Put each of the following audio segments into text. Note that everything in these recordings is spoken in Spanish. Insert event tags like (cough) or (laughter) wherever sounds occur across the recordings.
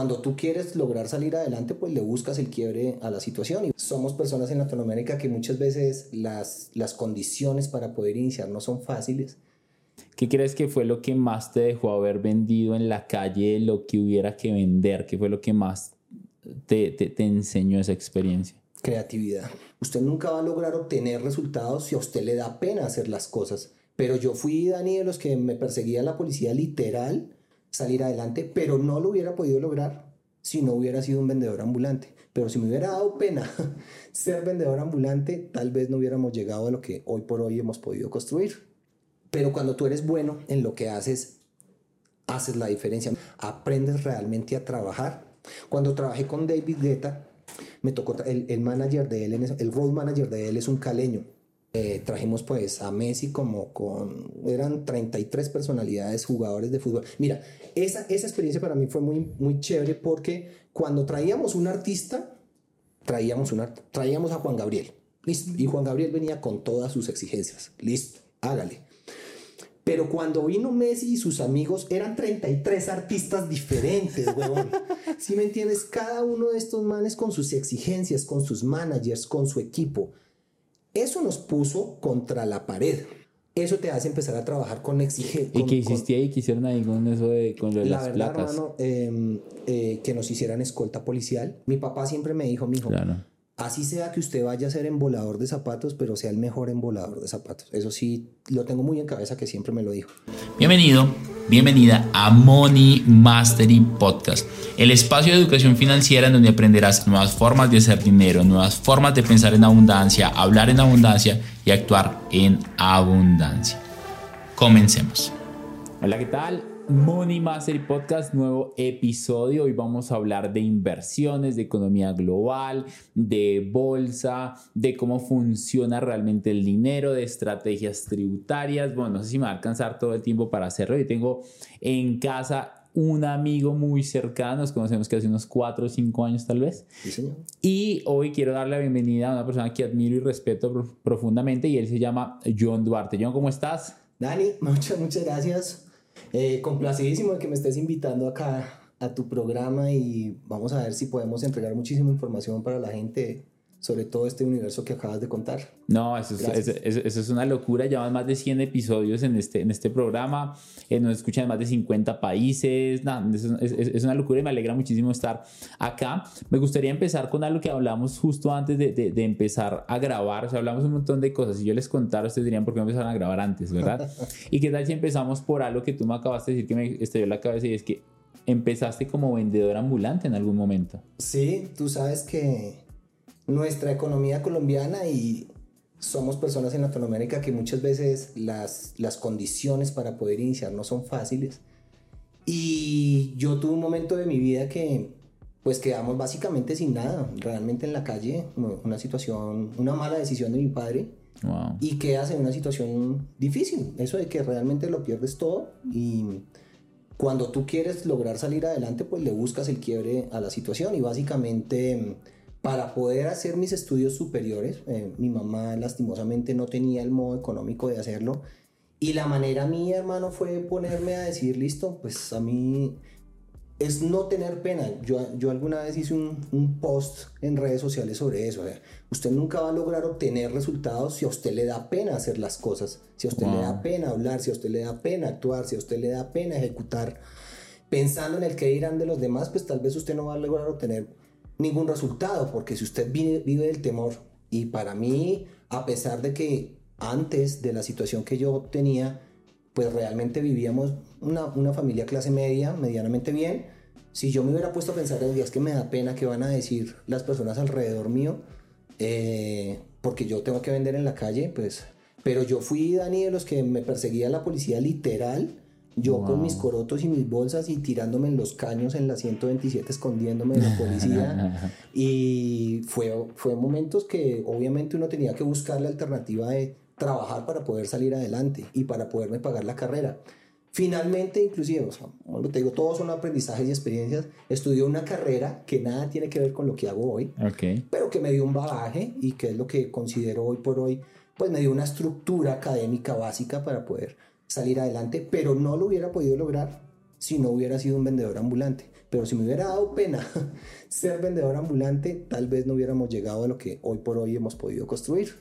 cuando tú quieres lograr salir adelante, pues le buscas el quiebre a la situación. Y somos personas en Latinoamérica que muchas veces las, las condiciones para poder iniciar no son fáciles. ¿Qué crees que fue lo que más te dejó haber vendido en la calle lo que hubiera que vender? ¿Qué fue lo que más te, te, te enseñó esa experiencia? Creatividad. Usted nunca va a lograr obtener resultados si a usted le da pena hacer las cosas. Pero yo fui, Dani, de los que me perseguía la policía literal salir adelante, pero no lo hubiera podido lograr si no hubiera sido un vendedor ambulante. Pero si me hubiera dado pena (laughs) ser vendedor ambulante, tal vez no hubiéramos llegado a lo que hoy por hoy hemos podido construir. Pero cuando tú eres bueno en lo que haces, haces la diferencia. Aprendes realmente a trabajar. Cuando trabajé con David Guetta, me tocó el, el manager de él, el road manager de él es un caleño. Eh, trajimos pues a Messi como con, eran 33 personalidades, jugadores de fútbol. Mira, esa, esa experiencia para mí fue muy, muy chévere porque cuando traíamos un artista, traíamos, una, traíamos a Juan Gabriel. Listo. Y Juan Gabriel venía con todas sus exigencias. Listo, hágale. Pero cuando vino Messi y sus amigos, eran 33 artistas diferentes, (laughs) huevón. Si me entiendes? Cada uno de estos manes con sus exigencias, con sus managers, con su equipo. Eso nos puso contra la pared. Eso te hace empezar a trabajar con exigencia. ¿Y qué hiciste ahí? ¿Qué hicieron ahí con eso de, con lo de la las verdad, placas? hermano, eh, eh, que nos hicieran escolta policial. Mi papá siempre me dijo, mijo, Claro. Así sea que usted vaya a ser embolador de zapatos, pero sea el mejor embolador de zapatos. Eso sí, lo tengo muy en cabeza que siempre me lo dijo. Bienvenido, bienvenida a Money Mastery Podcast, el espacio de educación financiera en donde aprenderás nuevas formas de hacer dinero, nuevas formas de pensar en abundancia, hablar en abundancia y actuar en abundancia. Comencemos. Hola, ¿qué tal? Money Mastery Podcast, nuevo episodio. Hoy vamos a hablar de inversiones, de economía global, de bolsa, de cómo funciona realmente el dinero, de estrategias tributarias. Bueno, no sé si me va a alcanzar todo el tiempo para hacerlo. Yo tengo en casa un amigo muy cercano, nos conocemos que hace unos 4 o 5 años tal vez. Sí, señor. Y hoy quiero darle la bienvenida a una persona que admiro y respeto pro- profundamente y él se llama John Duarte. John, ¿cómo estás? Dani, muchas, muchas gracias. Eh, complacidísimo de que me estés invitando acá a tu programa y vamos a ver si podemos entregar muchísima información para la gente sobre todo este universo que acabas de contar. No, eso es, eso- eso- eso es una locura. Llevan más de 100 episodios en este, en este programa. Eh, nos escuchan en más de 50 países. Nah, es, es- una locura y me alegra muchísimo estar acá. Me gustaría empezar con algo que hablamos justo antes de, de- de empezar a grabar. O sea, hablamos un montón de cosas. Si yo les contara, ustedes dirían, ¿por qué no empezaron a grabar antes, verdad? (laughs) ¿Y qué tal si empezamos por algo que tú me acabaste de decir que me estalló la cabeza y es que empezaste como vendedor ambulante en algún momento? Sí, tú sabes que nuestra economía colombiana y somos personas en Latinoamérica que muchas veces las, las condiciones para poder iniciar no son fáciles. Y yo tuve un momento de mi vida que pues quedamos básicamente sin nada, realmente en la calle, una situación, una mala decisión de mi padre Wow. y quedas en una situación difícil. Eso de que realmente lo pierdes todo y cuando tú quieres lograr salir adelante, pues le buscas el quiebre a la situación y básicamente para poder hacer mis estudios superiores, eh, mi mamá lastimosamente no tenía el modo económico de hacerlo y la manera mía, hermano, fue ponerme a decir, listo, pues a mí es no tener pena. Yo, yo alguna vez hice un, un post en redes sociales sobre eso. o sea, usted nunca va a lograr obtener resultados si a usted le da pena hacer las cosas, si a usted le da Wow. pena hablar, si a usted le da pena actuar, si a usted le da pena ejecutar. Pensando en el que dirán de los demás, pues tal vez usted no va a lograr obtener ningún resultado, porque si usted vive, vive del temor, y para mí, a pesar de que antes de la situación que yo tenía, pues realmente vivíamos una, una familia clase media, medianamente bien. Si yo me hubiera puesto a pensar, "Oye, es que me da pena que van a decir las personas alrededor mío, eh, porque yo tengo que vender en la calle, pues... Pero yo fui, Dani, de los que me perseguía la policía literal, yo con mis corotos y mis bolsas y tirándome en los caños en la 127, escondiéndome de la policía. (laughs) Y fue, fue momentos que obviamente uno tenía que buscar la alternativa de trabajar para poder salir adelante y para poderme pagar la carrera. Finalmente, inclusive, o sea, como te digo, todos son aprendizajes y experiencias. Estudié una carrera que nada tiene que ver con lo que hago hoy, pero que me dio un bagaje y que es lo que considero hoy por hoy, pues me dio una estructura académica básica para poder salir adelante, pero no lo hubiera podido lograr si no hubiera sido un vendedor ambulante. Pero si me hubiera dado pena (laughs) ser vendedor ambulante, tal vez no hubiéramos llegado a lo que hoy por hoy hemos podido construir.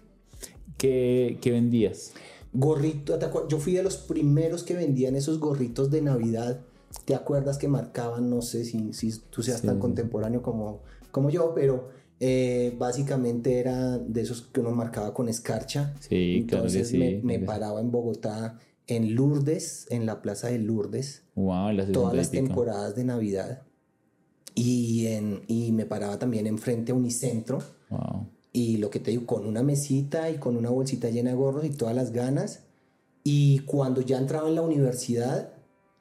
¿Qué, qué vendías? Gorrito, ¿te acuer- yo fui de los primeros que vendían esos gorritos de Navidad. ¿Te acuerdas que marcaban? No sé si, si tú seas Sí, tan contemporáneo como, como yo, pero eh, básicamente era de esos que uno marcaba con escarcha. Sí, claro que sí, me, me paraba en Bogotá, en Lourdes, en la plaza de Lourdes, Wow, la todas 60 y las temporadas de Navidad. Y, en, y me paraba también enfrente a Unicentro. Wow. Y lo que te digo, con una mesita y con una bolsita llena de gorros y todas las ganas. Y cuando ya entraba en la universidad,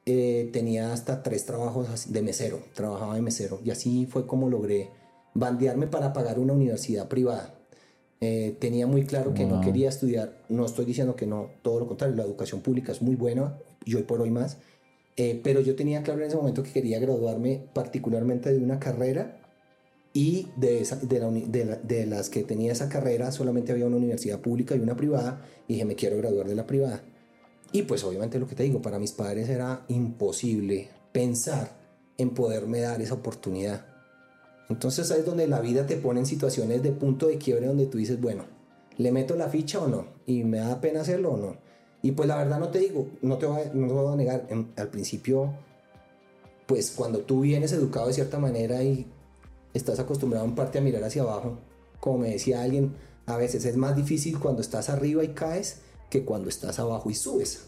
eh, tenía hasta tres trabajos de mesero. Trabajaba de mesero. Y así fue como logré bandearme para pagar una universidad privada. Eh, tenía muy claro que no Wow. quería estudiar. No estoy diciendo que no, todo lo contrario. La educación pública es muy buena y hoy por hoy más. Eh, pero yo tenía claro en ese momento que quería graduarme particularmente de una carrera y de, esa- de, la de la- de las que tenía esa carrera solamente había una universidad pública y una privada y dije me quiero graduar de la privada. Y pues obviamente lo que te digo, para mis padres era imposible pensar en poderme dar esa oportunidad. Entonces ahí es donde la vida te pone en situaciones de punto de quiebre donde tú dices, bueno, ¿le meto la ficha o no? ¿Y me da pena hacerlo o no? Y pues la verdad no te digo, no te voy a, no voy a negar, en- al principio, pues cuando tú vienes educado de cierta manera y estás acostumbrado en parte a mirar hacia abajo, como me decía alguien, a veces es más difícil cuando estás arriba y caes que cuando estás abajo y subes.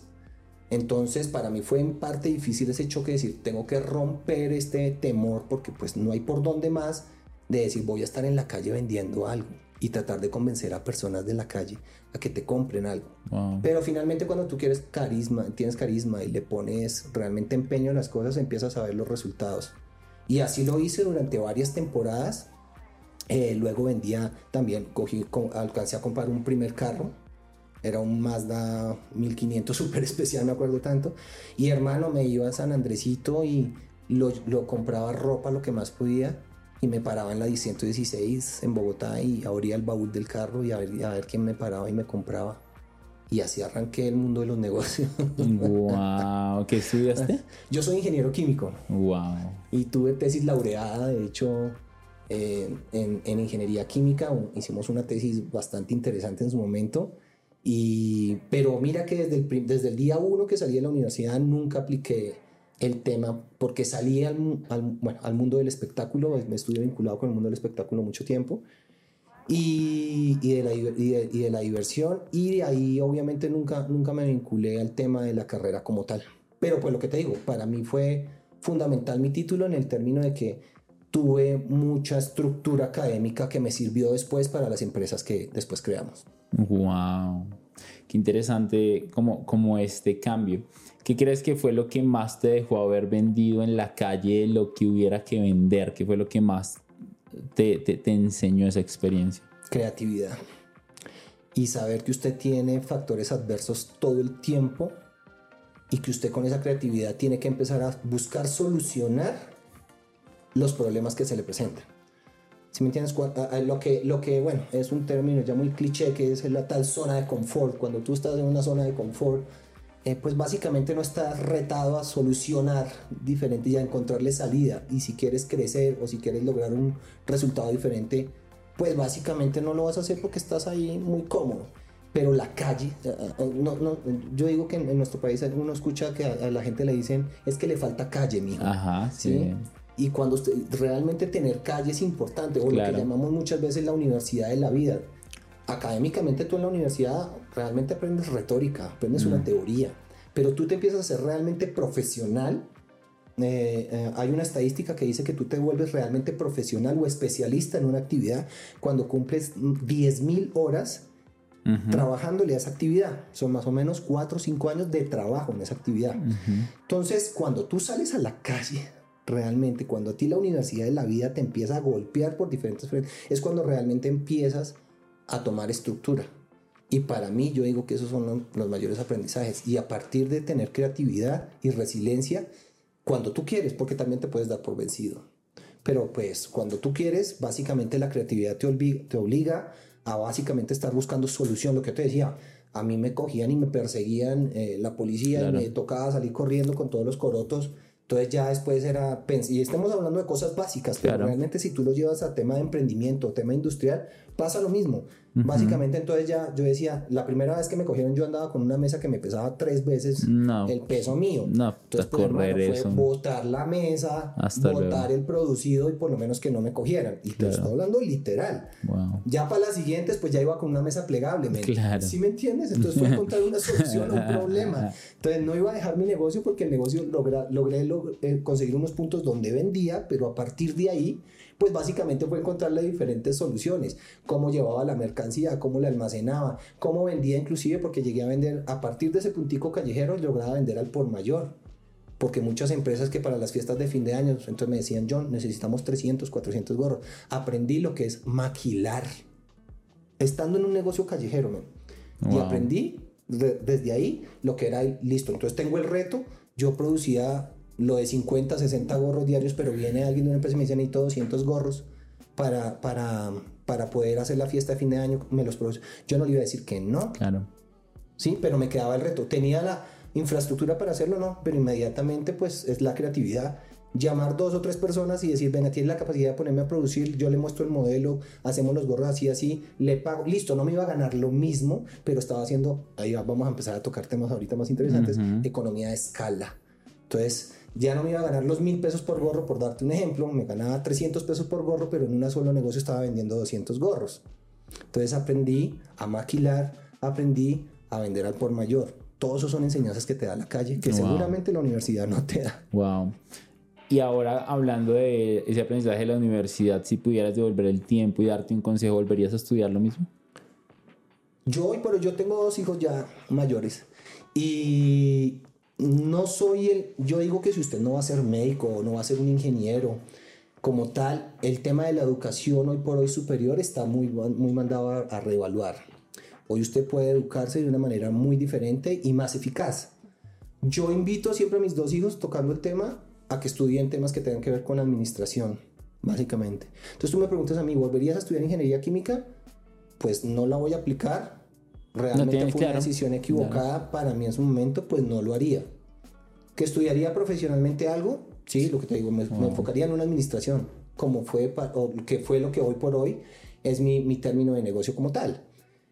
Entonces para mí fue en parte difícil ese choque de decir, tengo que romper este temor porque pues no hay por dónde más de decir voy a estar en la calle vendiendo algo y tratar de convencer a personas de la calle a que te compren algo. Wow. Pero finalmente cuando tú quieres carisma, tienes carisma y le pones realmente empeño en las cosas, empiezas a ver los resultados. Y así lo hice durante varias temporadas. Eh, luego vendía también, cogí, co- alcancé a comprar un primer carro. Era un Mazda 1500 (laughs) súper especial, me acuerdo tanto. Y hermano, me iba a San Andresito y lo, lo compraba ropa lo que más podía. Y me paraba en la 116 en Bogotá y abría el baúl del carro y a ver, a ver quién me paraba y me compraba. Y así arranqué el mundo de los negocios. Wow. ¿Qué estudiaste? (laughs) Yo soy ingeniero químico Wow. y tuve tesis laureada, de hecho, eh, en, en ingeniería química. Hicimos una tesis bastante interesante en su momento. Y, pero mira que desde el, desde el día uno que salí de la universidad nunca apliqué el tema porque salí al, al, bueno, al mundo del espectáculo, me estuve vinculado con el mundo del espectáculo mucho tiempo y, y, de la, y, de, y de la diversión y de ahí obviamente nunca, nunca me vinculé al tema de la carrera como tal. Pero pues lo que te digo, para mí fue fundamental mi título en el término de que tuve mucha estructura académica que me sirvió después para las empresas que después creamos. Wow. Qué interesante como, como este cambio. ¿Qué crees que fue lo que más te dejó haber vendido en la calle lo que hubiera que vender? ¿Qué fue lo que más te, te, te enseñó esa experiencia? Creatividad. Y saber que usted tiene factores adversos todo el tiempo y que usted con esa creatividad tiene que empezar a buscar solucionar los problemas que se le presentan. Si me entiendes? Lo que, lo que, bueno, es un término ya muy cliché que es la tal zona de confort. Cuando tú estás en una zona de confort, eh, pues básicamente no estás retado a solucionar diferente y a encontrarle salida. Y si quieres crecer o si quieres lograr un resultado diferente, pues básicamente no lo vas a hacer porque estás ahí muy cómodo. Pero la calle, no, no, yo digo que en, nuestro país uno escucha que a, a la gente le dicen es que le falta calle, mijo. Ajá, sí. ¿sí? Y cuando usted, realmente tener calle es importante, o lo Claro. que llamamos muchas veces la universidad de la vida. Académicamente tú en la universidad realmente aprendes retórica, aprendes una teoría, pero tú te empiezas a ser realmente profesional. eh, eh, hay una estadística que dice que tú te vuelves realmente profesional o especialista en una actividad cuando cumples 10.000 horas Ujú, trabajándole a esa actividad. Son más o menos 4 o 5 años de trabajo en esa actividad. ujú. Entonces, cuando tú sales a la calle, realmente, cuando a ti la universidad de la vida te empieza a golpear por diferentes frentes, es cuando realmente empiezas a tomar estructura. Y para mí, yo digo que esos son lo- los mayores aprendizajes. Y a partir de tener creatividad y resiliencia, cuando tú quieres, porque también te puedes dar por vencido. Pero pues cuando tú quieres, básicamente la creatividad te, obliga a básicamente estar buscando solución. Lo que te decía, a mí me cogían y me perseguían eh, la policía Claro. y me tocaba salir corriendo con todos los corotos. Entonces ya después era, y estamos hablando de cosas básicas, pero realmente si tú lo llevas a tema de emprendimiento, tema industrial, pasa lo mismo. Básicamente entonces ya yo decía, la primera vez que me cogieron yo andaba con una mesa que me pesaba tres veces el peso mío. No, entonces pues, correr fue botar la mesa, botar el producido y por lo menos que no me cogieran. Y te estoy hablando literal. Ya para las siguientes pues ya iba con una mesa plegable. ¿me claro. ¿Sí me entiendes? Entonces fue encontrar una solución a un problema. Entonces no iba a dejar mi negocio porque el negocio logré eh, conseguir unos puntos donde vendía, pero a partir de ahí pues básicamente fue encontrarle diferentes soluciones, cómo llevaba la mercancía, cómo la almacenaba, cómo vendía inclusive, porque llegué a vender, a partir de ese puntico callejero, lograba vender al por mayor. Porque muchas empresas que para las fiestas de fin de año, entonces me decían, John, necesitamos 300, 400 gorros. Aprendí lo que es maquilar. Estando en un negocio callejero, Y aprendí desde ahí lo que era listo. Entonces tengo el reto, yo producía lo de 50, 60 gorros diarios, pero viene alguien de una empresa y me dice necesito 200 gorros para, para, para poder hacer la fiesta de fin de año, me los produce. Yo no le iba a decir que no. Claro. Sí, pero me quedaba el reto. Tenía la infraestructura para hacerlo, no, pero inmediatamente pues es la creatividad. Llamar dos o tres personas y decir, venga, tienes la capacidad de ponerme a producir, yo le muestro el modelo, hacemos los gorros así, así, le pago, listo, no me iba a ganar lo mismo, pero estaba haciendo, ahí vamos a empezar a tocar temas ahorita más interesantes, economía de escala. Entonces, ya no me iba a ganar los mil pesos por gorro, por darte un ejemplo, me ganaba 300 pesos por gorro, pero en un solo negocio estaba vendiendo 200 gorros. Entonces aprendí a maquilar, aprendí a vender al por mayor. Todos esos son enseñanzas que te da la calle, que seguramente la universidad no te da. Wow. Y ahora hablando de ese aprendizaje de la universidad, si pudieras devolver el tiempo y darte un consejo, ¿volverías a estudiar lo mismo? Yo hoy, pero yo tengo dos hijos ya mayores y no soy el, yo digo que si usted no va a ser médico o no va a ser un ingeniero como tal, el tema de la educación hoy por hoy superior está muy, muy mandado a, reevaluar. Hoy usted puede educarse de una manera muy diferente y más eficaz. Yo invito siempre a mis dos hijos tocando el tema a que estudien temas que tengan que ver con administración, básicamente. Entonces tú me preguntas a mí, ¿volverías a estudiar ingeniería química? Pues no la voy a aplicar realmente fue una decisión equivocada para mí en su momento, pues no lo haría. ¿Que estudiaría profesionalmente algo? Sí, lo que te digo, me, enfocaría en una administración, como fue, o que fue lo que hoy por hoy es mi, mi término de negocio como tal.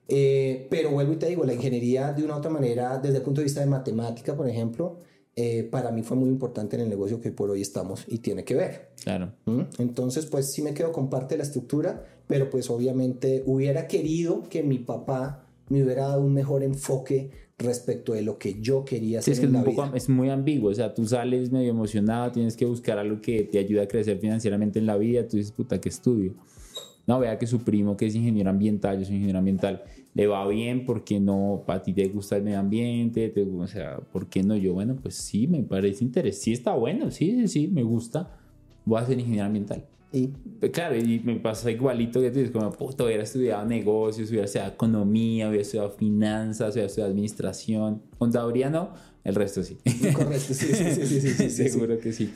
Eh, pero vuelvo y te digo, la ingeniería de una u otra manera, desde el punto de vista de matemática, por ejemplo, eh, para mí fue muy importante en el negocio que por hoy estamos y tiene que ver. Claro. ¿Mm? Entonces, pues sí me quedo con parte de la estructura, pero pues obviamente hubiera querido que mi papá me hubiera dado un mejor enfoque respecto de lo que yo quería hacer. es que es, un poco, es muy ambiguo, o sea, tú sales medio emocionado, tienes que buscar algo que te ayude a crecer financieramente en la vida, tú dices, puta, ¿qué estudio? No, vea que su primo, que es ingeniero ambiental, yo soy ingeniero ambiental, le va bien porque no, para ti te gusta el medio ambiente, te, o sea, ¿por qué no? Yo, bueno, pues sí, me parece interesante, sí está bueno, sí, sí, sí, me gusta, voy a ser ingeniero ambiental. Y pues, claro, y me pasa igualito que tú dices, como, puto, hubiera estudiado negocios, hubiera estudiado economía, hubiera estudiado finanzas, hubiera estudiado administración. Contaduría no, el resto sí. Correcto, sí, sí, (laughs) sí, sí, Seguro que sí.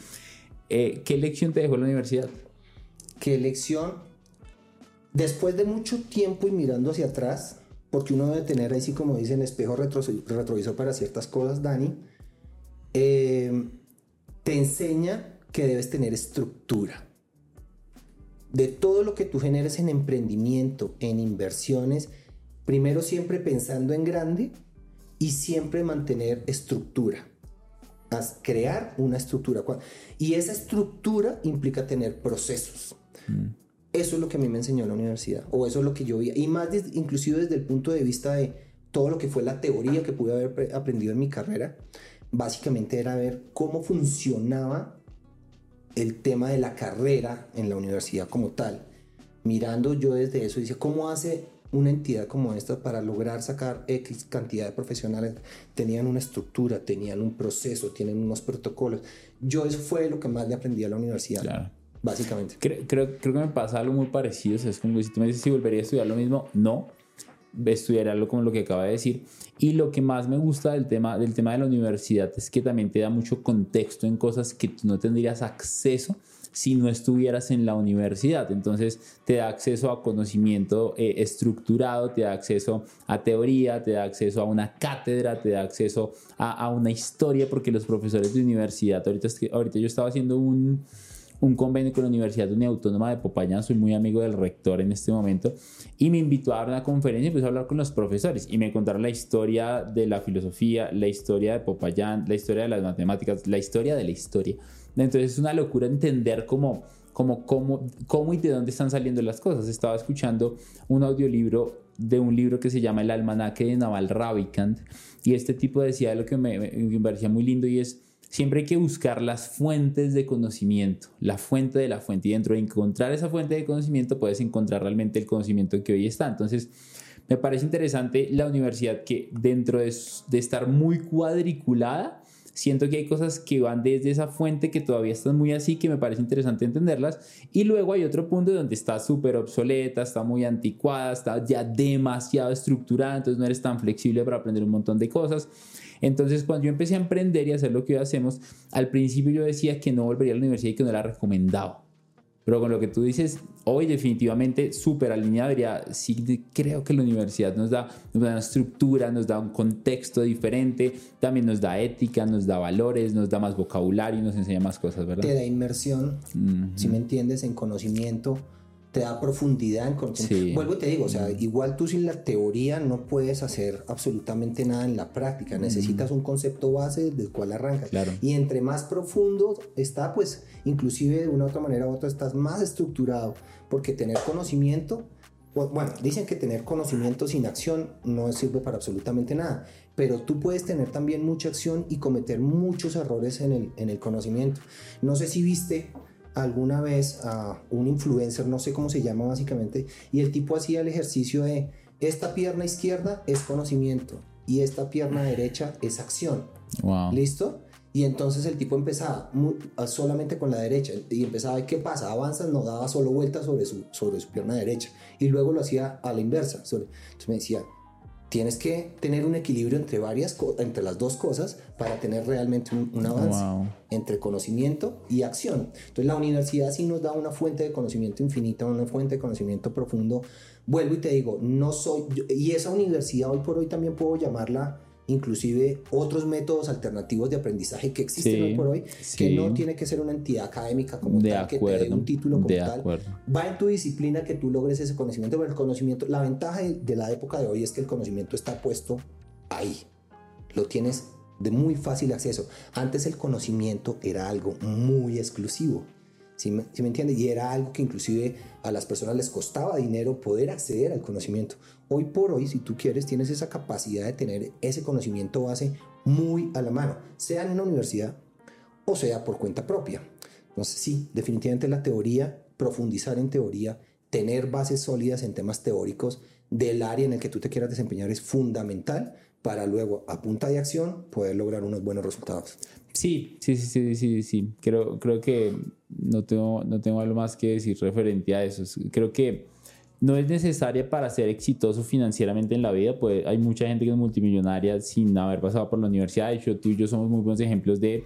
Eh, ¿Qué lección te dejó la universidad? ¿Qué lección? Después de mucho tiempo y mirando hacia atrás, porque uno debe tener ahí, sí, como dicen, espejo retrovisor para ciertas cosas, Dani, eh, te enseña que debes tener estructura de todo lo que tú generes en emprendimiento, en inversiones, primero siempre pensando en grande y siempre mantener estructura. crear una estructura. Y esa estructura implica tener procesos. Mm. Eso es lo que a mí me enseñó la universidad, o eso es lo que yo vi, y más inclusive desde el punto de vista de todo lo que fue la teoría que pude haber aprendido en mi carrera, básicamente era ver cómo funcionaba el tema de la carrera en la universidad como tal, mirando yo desde eso, dice, ¿cómo hace una entidad como esta para lograr sacar X cantidad de profesionales? Tenían una estructura, tenían un proceso, tienen unos protocolos. Yo eso fue lo que más le aprendí a la universidad. Básicamente. Creo, creo, que me pasa algo muy parecido. es como si tú me dices si volvería a estudiar lo mismo, no estudiar algo como lo que acaba de decir. Y lo que más me gusta del tema, del tema de la universidad es que también te da mucho contexto en cosas que tú no tendrías acceso si no estuvieras en la universidad. Entonces te da acceso a conocimiento eh, estructurado, te da acceso a teoría, te da acceso a una cátedra, te da acceso a, una historia, porque los profesores de universidad, ahorita, ahorita yo estaba haciendo un un convenio con la Universidad Autónoma de Popayán, soy muy amigo del rector en este momento, y me invitó a dar una conferencia y empecé a hablar con los profesores y me contaron la historia de la filosofía, la historia de Popayán, la historia de las matemáticas, la historia de la historia. Entonces es una locura entender cómo, cómo, cómo, cómo y de dónde están saliendo las cosas. Estaba escuchando un audiolibro de un libro que se llama El almanaque de Naval Ravikant y este tipo decía lo que me, me parecía muy lindo y es siempre hay que buscar las fuentes de conocimiento, la fuente de la fuente. Y dentro de encontrar esa fuente de conocimiento puedes encontrar realmente el conocimiento que hoy está. Entonces, me parece interesante la universidad que dentro de, estar muy cuadriculada, siento que hay cosas que van desde esa fuente que todavía están muy así, que me parece interesante entenderlas. Y luego hay otro punto donde está súper obsoleta, está muy anticuada, está ya demasiado estructurada, entonces no eres tan flexible para aprender un montón de cosas. Entonces, cuando yo empecé a emprender y a hacer lo que hoy hacemos, al principio yo decía que no volvería a la universidad y que no la recomendaba. Pero con lo que tú dices, hoy definitivamente súper alineado, diría, sí creo que la universidad nos da, una estructura, nos da un contexto diferente, también nos da ética, nos da valores, nos da más vocabulario, nos enseña más cosas, ¿verdad? Te da inmersión, si me entiendes, en conocimiento te da profundidad en conocimiento. Vuelvo y te digo, o sea, igual tú sin la teoría no puedes hacer absolutamente nada en la práctica. Necesitas un concepto base del cual arrancas. Y entre más profundo está, pues inclusive de una u otra manera u otra estás más estructurado, porque tener conocimiento, bueno, dicen que tener conocimiento sin acción no sirve para absolutamente nada, pero tú puedes tener también mucha acción y cometer muchos errores en el, en el conocimiento. No sé si viste alguna vez a un influencer, no sé cómo se llama básicamente, y el tipo hacía el ejercicio de esta pierna izquierda es conocimiento y esta pierna derecha es acción. ¿Listo? Y entonces el tipo empezaba solamente con la derecha y empezaba, ¿qué pasa? Avanza, no daba solo vueltas sobre su, sobre su pierna derecha y luego lo hacía a la inversa. Entonces me decía, tienes que tener un equilibrio entre varias entre las dos cosas para tener realmente un, avance entre conocimiento y acción. Entonces la universidad sí nos da una fuente de conocimiento infinita, una fuente de conocimiento profundo. Vuelvo y te digo, no soy y esa universidad hoy por hoy también puedo llamarla inclusive otros métodos alternativos de aprendizaje que existen hoy por hoy, que no tiene que ser una entidad académica como tal, que te dé un título como tal. Va en tu disciplina que tú logres ese conocimiento, pero el conocimiento, la ventaja de la época de hoy es que el conocimiento está puesto ahí. Lo tienes de muy fácil acceso. Antes el conocimiento era algo muy exclusivo. ¿Sí me, me entiende? Y era algo que inclusive a las personas les costaba dinero poder acceder al conocimiento. Hoy por hoy, si tú quieres, tienes esa capacidad de tener ese conocimiento base muy a la mano, sea en una universidad o sea por cuenta propia. Entonces, sí, definitivamente la teoría, profundizar en teoría, tener bases sólidas en temas teóricos del área en el que tú te quieras desempeñar es fundamental para luego, a punta de acción, poder lograr unos buenos resultados. Sí, sí, sí, sí, sí, sí. Creo, creo que no tengo, no tengo algo más que decir referente a eso. Creo que no es necesaria para ser exitoso financieramente en la vida, pues hay mucha gente que es multimillonaria sin haber pasado por la universidad. De hecho, tú y yo somos muy buenos ejemplos de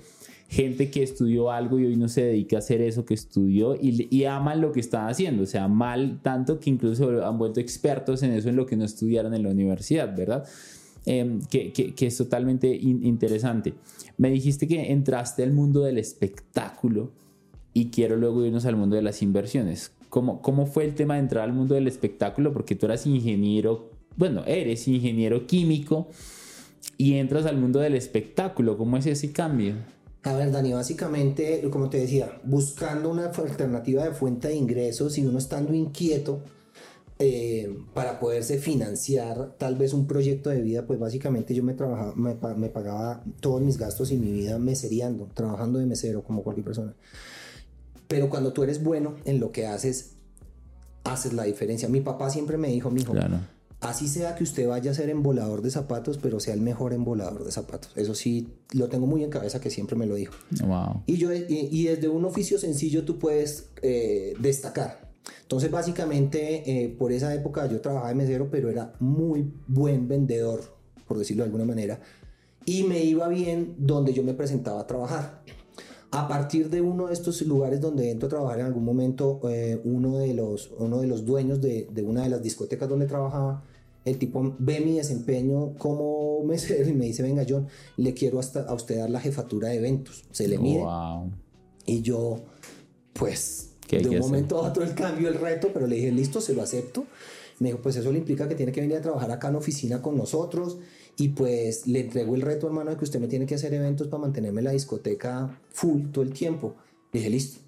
gente que estudió algo y hoy no se dedica a hacer eso que estudió y, y aman lo que están haciendo, o sea, mal tanto que incluso han vuelto expertos en eso en lo que no estudiaron en la universidad, ¿verdad? Em, que, que, es totalmente interesante. Me dijiste que entraste al mundo del espectáculo y quiero luego irnos al mundo de las inversiones. ¿Cómo, ¿Cómo fue el tema de entrar al mundo del espectáculo? Porque tú eras ingeniero, bueno, eres ingeniero químico y entras al mundo del espectáculo. ¿Cómo es ese cambio? A ver, Dani, básicamente, como te decía, buscando una alternativa de fuente de ingresos y uno estando inquieto, eh, para poderse financiar tal vez un proyecto de vida, pues básicamente yo me, trabajaba, me, pagaba todos mis gastos y mi vida meseriando, trabajando de mesero como cualquier persona. Pero cuando tú eres bueno en lo que haces, haces la diferencia. Mi papá siempre me dijo, mi hijo, así sea que usted vaya a ser embolador de zapatos, pero sea el mejor embolador de zapatos. Eso sí, lo tengo muy en cabeza que siempre me lo dijo. Y, yo, y, desde un oficio sencillo tú puedes eh, destacar. Entonces, básicamente, eh, por esa época yo trabajaba de mesero, pero era muy buen vendedor, por decirlo de alguna manera, y me iba bien donde yo me presentaba a trabajar. A partir de uno de estos lugares donde entro a trabajar en algún momento, eh, uno, de los, uno de los dueños de, de una de las discotecas donde trabajaba, el tipo ve mi desempeño como mesero y me dice, venga John, le quiero hasta a usted dar la jefatura de eventos. Se le mide. Wow. Y yo, pues, ¿Qué hay de un hacer? momento a otro el cambio, el reto, pero le dije, listo, se lo acepto. Me dijo, pues eso le implica que tiene que venir a trabajar acá en oficina con nosotros y pues le entrego el reto, hermano, de que usted me tiene que hacer eventos para mantenerme en la discoteca full todo el tiempo. Le dije, listo.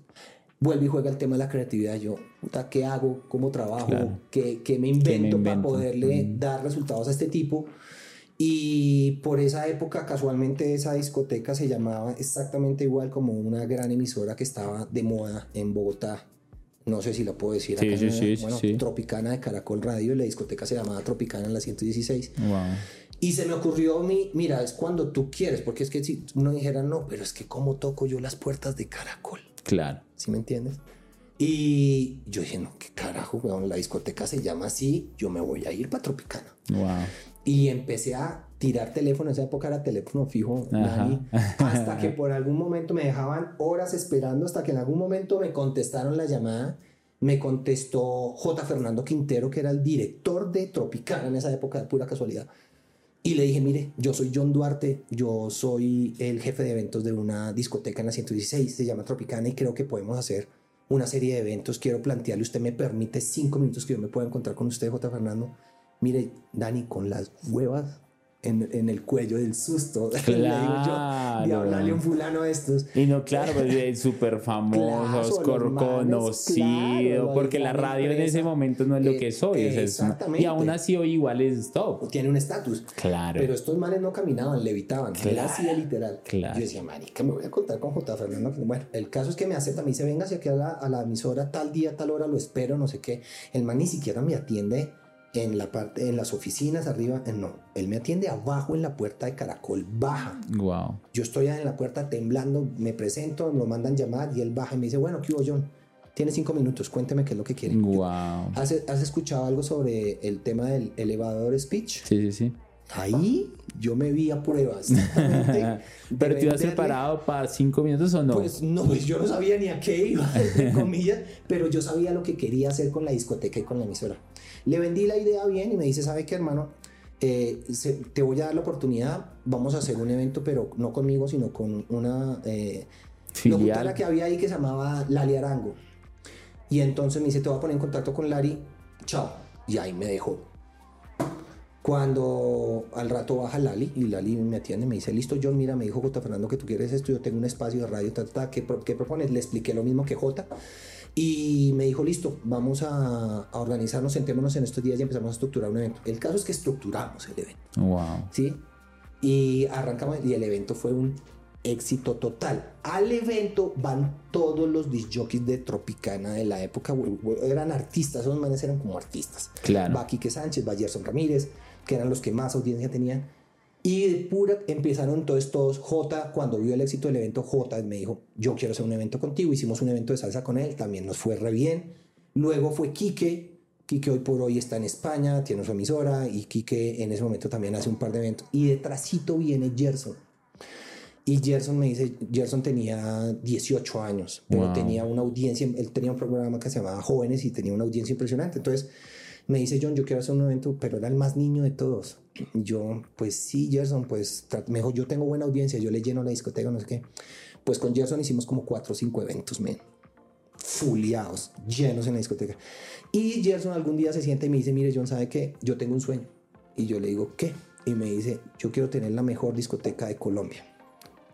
Vuelve y juega el tema de la creatividad. Yo, puta, ¿qué hago? ¿Cómo trabajo? Claro. ¿Qué, qué me invento para invento? poderle Mm. dar resultados a este tipo? Y por esa época, casualmente, esa discoteca se llamaba exactamente igual como una gran emisora que estaba de moda en Bogotá. No sé si lo puedo decir. Sí, acá, sí, sí, bueno, sí. Tropicana de Caracol Radio. y La discoteca se llamaba Tropicana en la 116. Wow. Y se me ocurrió a mí, mira, es cuando tú quieres, porque es que si uno dijera, no, pero es que cómo toco yo las puertas de Caracol. Claro. ¿Sí me entiendes? Y yo dije, no, qué carajo, la discoteca se llama así, yo me voy a ir para Tropicana. Wow. Y empecé a tirar teléfono, en esa época era teléfono fijo. Dani, (laughs) hasta que por algún momento me dejaban horas esperando, hasta que en algún momento me contestaron la llamada. Me contestó J. Fernando Quintero, que era el director de Tropicana en esa época, de pura casualidad. Y le dije, mire, yo soy John Duarte, yo soy el jefe de eventos de una discoteca en la 116, se llama Tropicana y creo que podemos hacer una serie de eventos. Quiero plantearle, usted me permite cinco minutos que yo me pueda encontrar con usted, J. Fernando. Mire, Dani, con las huevas en, en el cuello del susto, (laughs) le digo yo, de Claro. hablarle a un fulano de estos. Y no, claro, pues es súper famoso, (laughs) Claro, conocido, claro, porque la radio en ese momento no es lo Eh, que es hoy. o sea, es una- exactamente. y aún así hoy igual es top. Tiene un estatus. Claro. Pero estos manes no caminaban, levitaban. Claro, así literal. claro. Yo decía, marica, me voy a contar con J. Fernando. Bueno, el caso es que me acepta, me dice, venga hacia aquí a la, a la emisora tal día, tal hora, lo espero, no sé qué. El man ni siquiera me atiende en la parte, en las oficinas arriba. eh, No, él me atiende abajo en la puerta de Caracol, baja. Wow. Yo estoy en la puerta temblando, me presento, lo mandan llamar y él baja y me dice, bueno, ¿qué hubo, John? Tiene cinco minutos, cuénteme qué es lo que quiere. Wow. ¿Has, ¿Has escuchado algo sobre el tema del elevador speech? Sí, sí, sí. Ahí yo me vi a prueba. (laughs) exactamente, de Pero tú ibas preparado para cinco minutos o no? Pues no, pues yo no sabía ni a qué iba, (laughs) entre comillas, pero yo sabía lo que quería hacer con la discoteca y con la emisora. Le vendí la idea bien y me dice, ¿sabe qué, hermano? Eh, se- te voy a dar la oportunidad, vamos a hacer un evento, pero no conmigo, sino con una eh, locutora que había ahí que se llamaba Lali Arango. Y entonces me dice, te voy a poner en contacto con Lari, chao. Y ahí me dejó. Cuando al rato baja Lali y Lali me atiende, me dice, listo John, mira, me dijo J. Fernando que tú quieres esto, yo tengo un espacio de radio, ta, ta, ta, ¿qué, pro- qué propones? Le expliqué lo mismo que J. Y me dijo, listo, vamos a, a organizarnos, sentémonos en estos días y empezamos a estructurar un evento. El caso es que estructuramos el evento. Wow. ¿sí? Y arrancamos y el evento fue un éxito total. Al evento van todos los disjockeys de Tropicana de la época, eran artistas, esos manes eran como artistas. Claro. Va Quique Sánchez, va Gerson Ramírez, que eran los que más audiencia tenían. Y de pura empezaron entonces todos. J, cuando vio el éxito del evento, J me dijo: Yo quiero hacer un evento contigo. Hicimos un evento de salsa con él, también nos fue re bien. Luego fue Quique. Quique hoy por hoy está en España, tiene su emisora. Y Quique en ese momento también hace un par de eventos. Y detrásito viene Gerson. Y Gerson me dice: Gerson tenía 18 años, pero Wow. tenía una audiencia. Él tenía un programa que se llamaba Jóvenes y tenía una audiencia impresionante. Entonces me dice John, yo quiero hacer un evento, pero era el más niño de todos. Y yo, pues sí, Gerson, pues me dijo, yo tengo buena audiencia, yo le lleno la discoteca, no sé qué. Pues con Gerson hicimos como cuatro o cinco eventos, men. Fuleados, llenos en la discoteca. Y Gerson algún día se siente y me dice, mire, John, ¿sabe qué? Yo tengo un sueño. Y yo le digo, ¿qué? Y me dice, yo quiero tener la mejor discoteca de Colombia.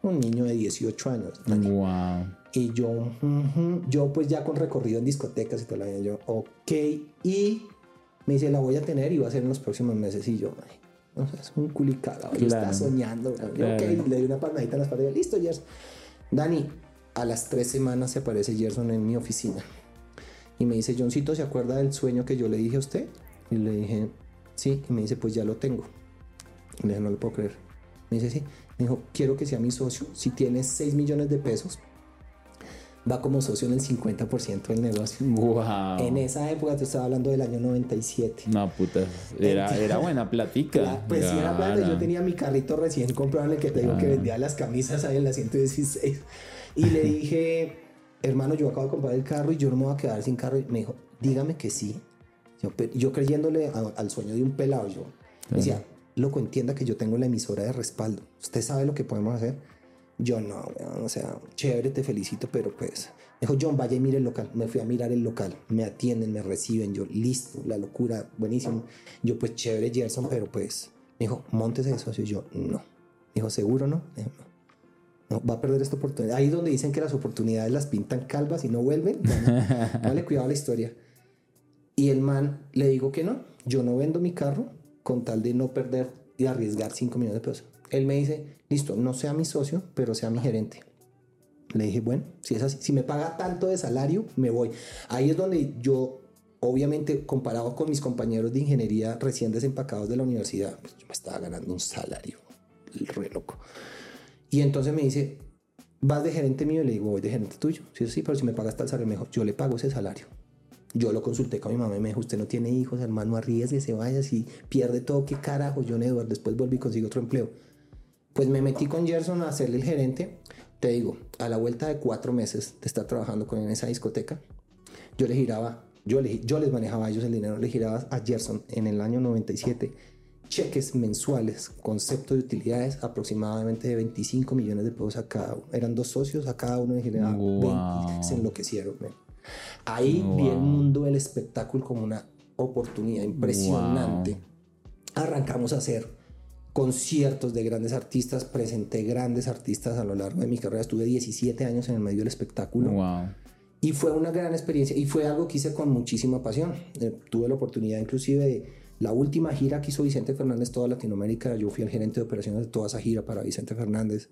Un niño de 18 años. Wow. Y yo, ujú, yo pues ya con recorrido en discotecas y toda la vida, yo, ok. Y me dice, la voy a tener y va a ser en los próximos meses. Y yo, ay, no es un culicagado, yo Claro. está soñando. Yo, Claro. Le di una palmadita en las paredes, listo, Gerson. Dani, a las tres semanas se aparece Gerson en mi oficina. Y me dice, Johncito, ¿se acuerda del sueño que yo le dije a usted? Y le dije, sí. Y me dice, pues ya lo tengo. Y le dije, no lo puedo creer. Me dice, sí. Me dijo, quiero que sea mi socio. Si tienes 6 millones de pesos, va como socio en el 50% del negocio. Wow. En esa época, te estaba hablando del año 97. No, puta. Era, era buena platica. La- (laughs) pues sí, era plata. Yo tenía mi carrito recién comprado en el que te digo que vendía las camisas ahí en la 116. Y le (laughs) dije, hermano, yo acabo de comprar el carro y yo no me voy a quedar sin carro. Y me dijo, dígame que sí. Yo, yo creyéndole a, al sueño de un pelado, yo decía, loco, entienda que yo tengo la emisora de respaldo. Usted sabe lo que podemos hacer. Yo no, o sea, chévere, te felicito, pero pues. Dijo, John, vaya y mire el local. Me fui a mirar el local. Me atienden, me reciben. Yo, listo, la locura, buenísimo. Yo, pues chévere, Gerson, pero pues. Me dijo, montes de socio. Yo, no. Me dijo, ¿seguro no? No. Va a perder esta oportunidad. Ahí donde dicen que las oportunidades las pintan calvas y no vuelven. No, le cuidado la historia. Y el man le digo que no. Yo no vendo mi carro con tal de no perder y arriesgar 5 millones de pesos. Él me dice, listo, no sea mi socio, pero sea mi gerente. Le dije, bueno, si es así, si me paga tanto de salario, me voy. Ahí es donde yo, obviamente, comparado con mis compañeros de ingeniería recién desempacados de la universidad, pues yo me estaba ganando un salario, re loco. Y entonces me dice, ¿vas de gerente mío? Le digo, voy de gerente tuyo. Sí, sí, pero si me pagas tal salario, me dijo, yo le pago ese salario. Yo lo consulté con mi mamá y me dijo, usted no tiene hijos, hermano, arriesgue, se vaya, si pierde todo, ¿qué carajo? John Edward, después volví y consigo otro empleo. Pues me metí con Gerson a hacerle el gerente. Te digo, a la vuelta de cuatro meses de estar trabajando con él en esa discoteca, yo le giraba, yo, le, yo les manejaba a ellos el dinero, le giraba a Gerson en el año 97 cheques mensuales, concepto de utilidades aproximadamente de 25 millones de pesos a cada uno. Eran dos socios, a cada uno le giraba Wow. 20, se enloquecieron. man. Ahí vi el Wow. mundo del espectáculo como una oportunidad impresionante. Arrancamos a hacer conciertos de grandes artistas, presenté grandes artistas a lo largo de mi carrera, estuve 17 años en el medio del espectáculo Wow. y fue una gran experiencia y fue algo que hice con muchísima pasión. Eh, tuve la oportunidad inclusive de la última gira que hizo Vicente Fernández toda Latinoamérica, yo fui el gerente de operaciones de toda esa gira para Vicente Fernández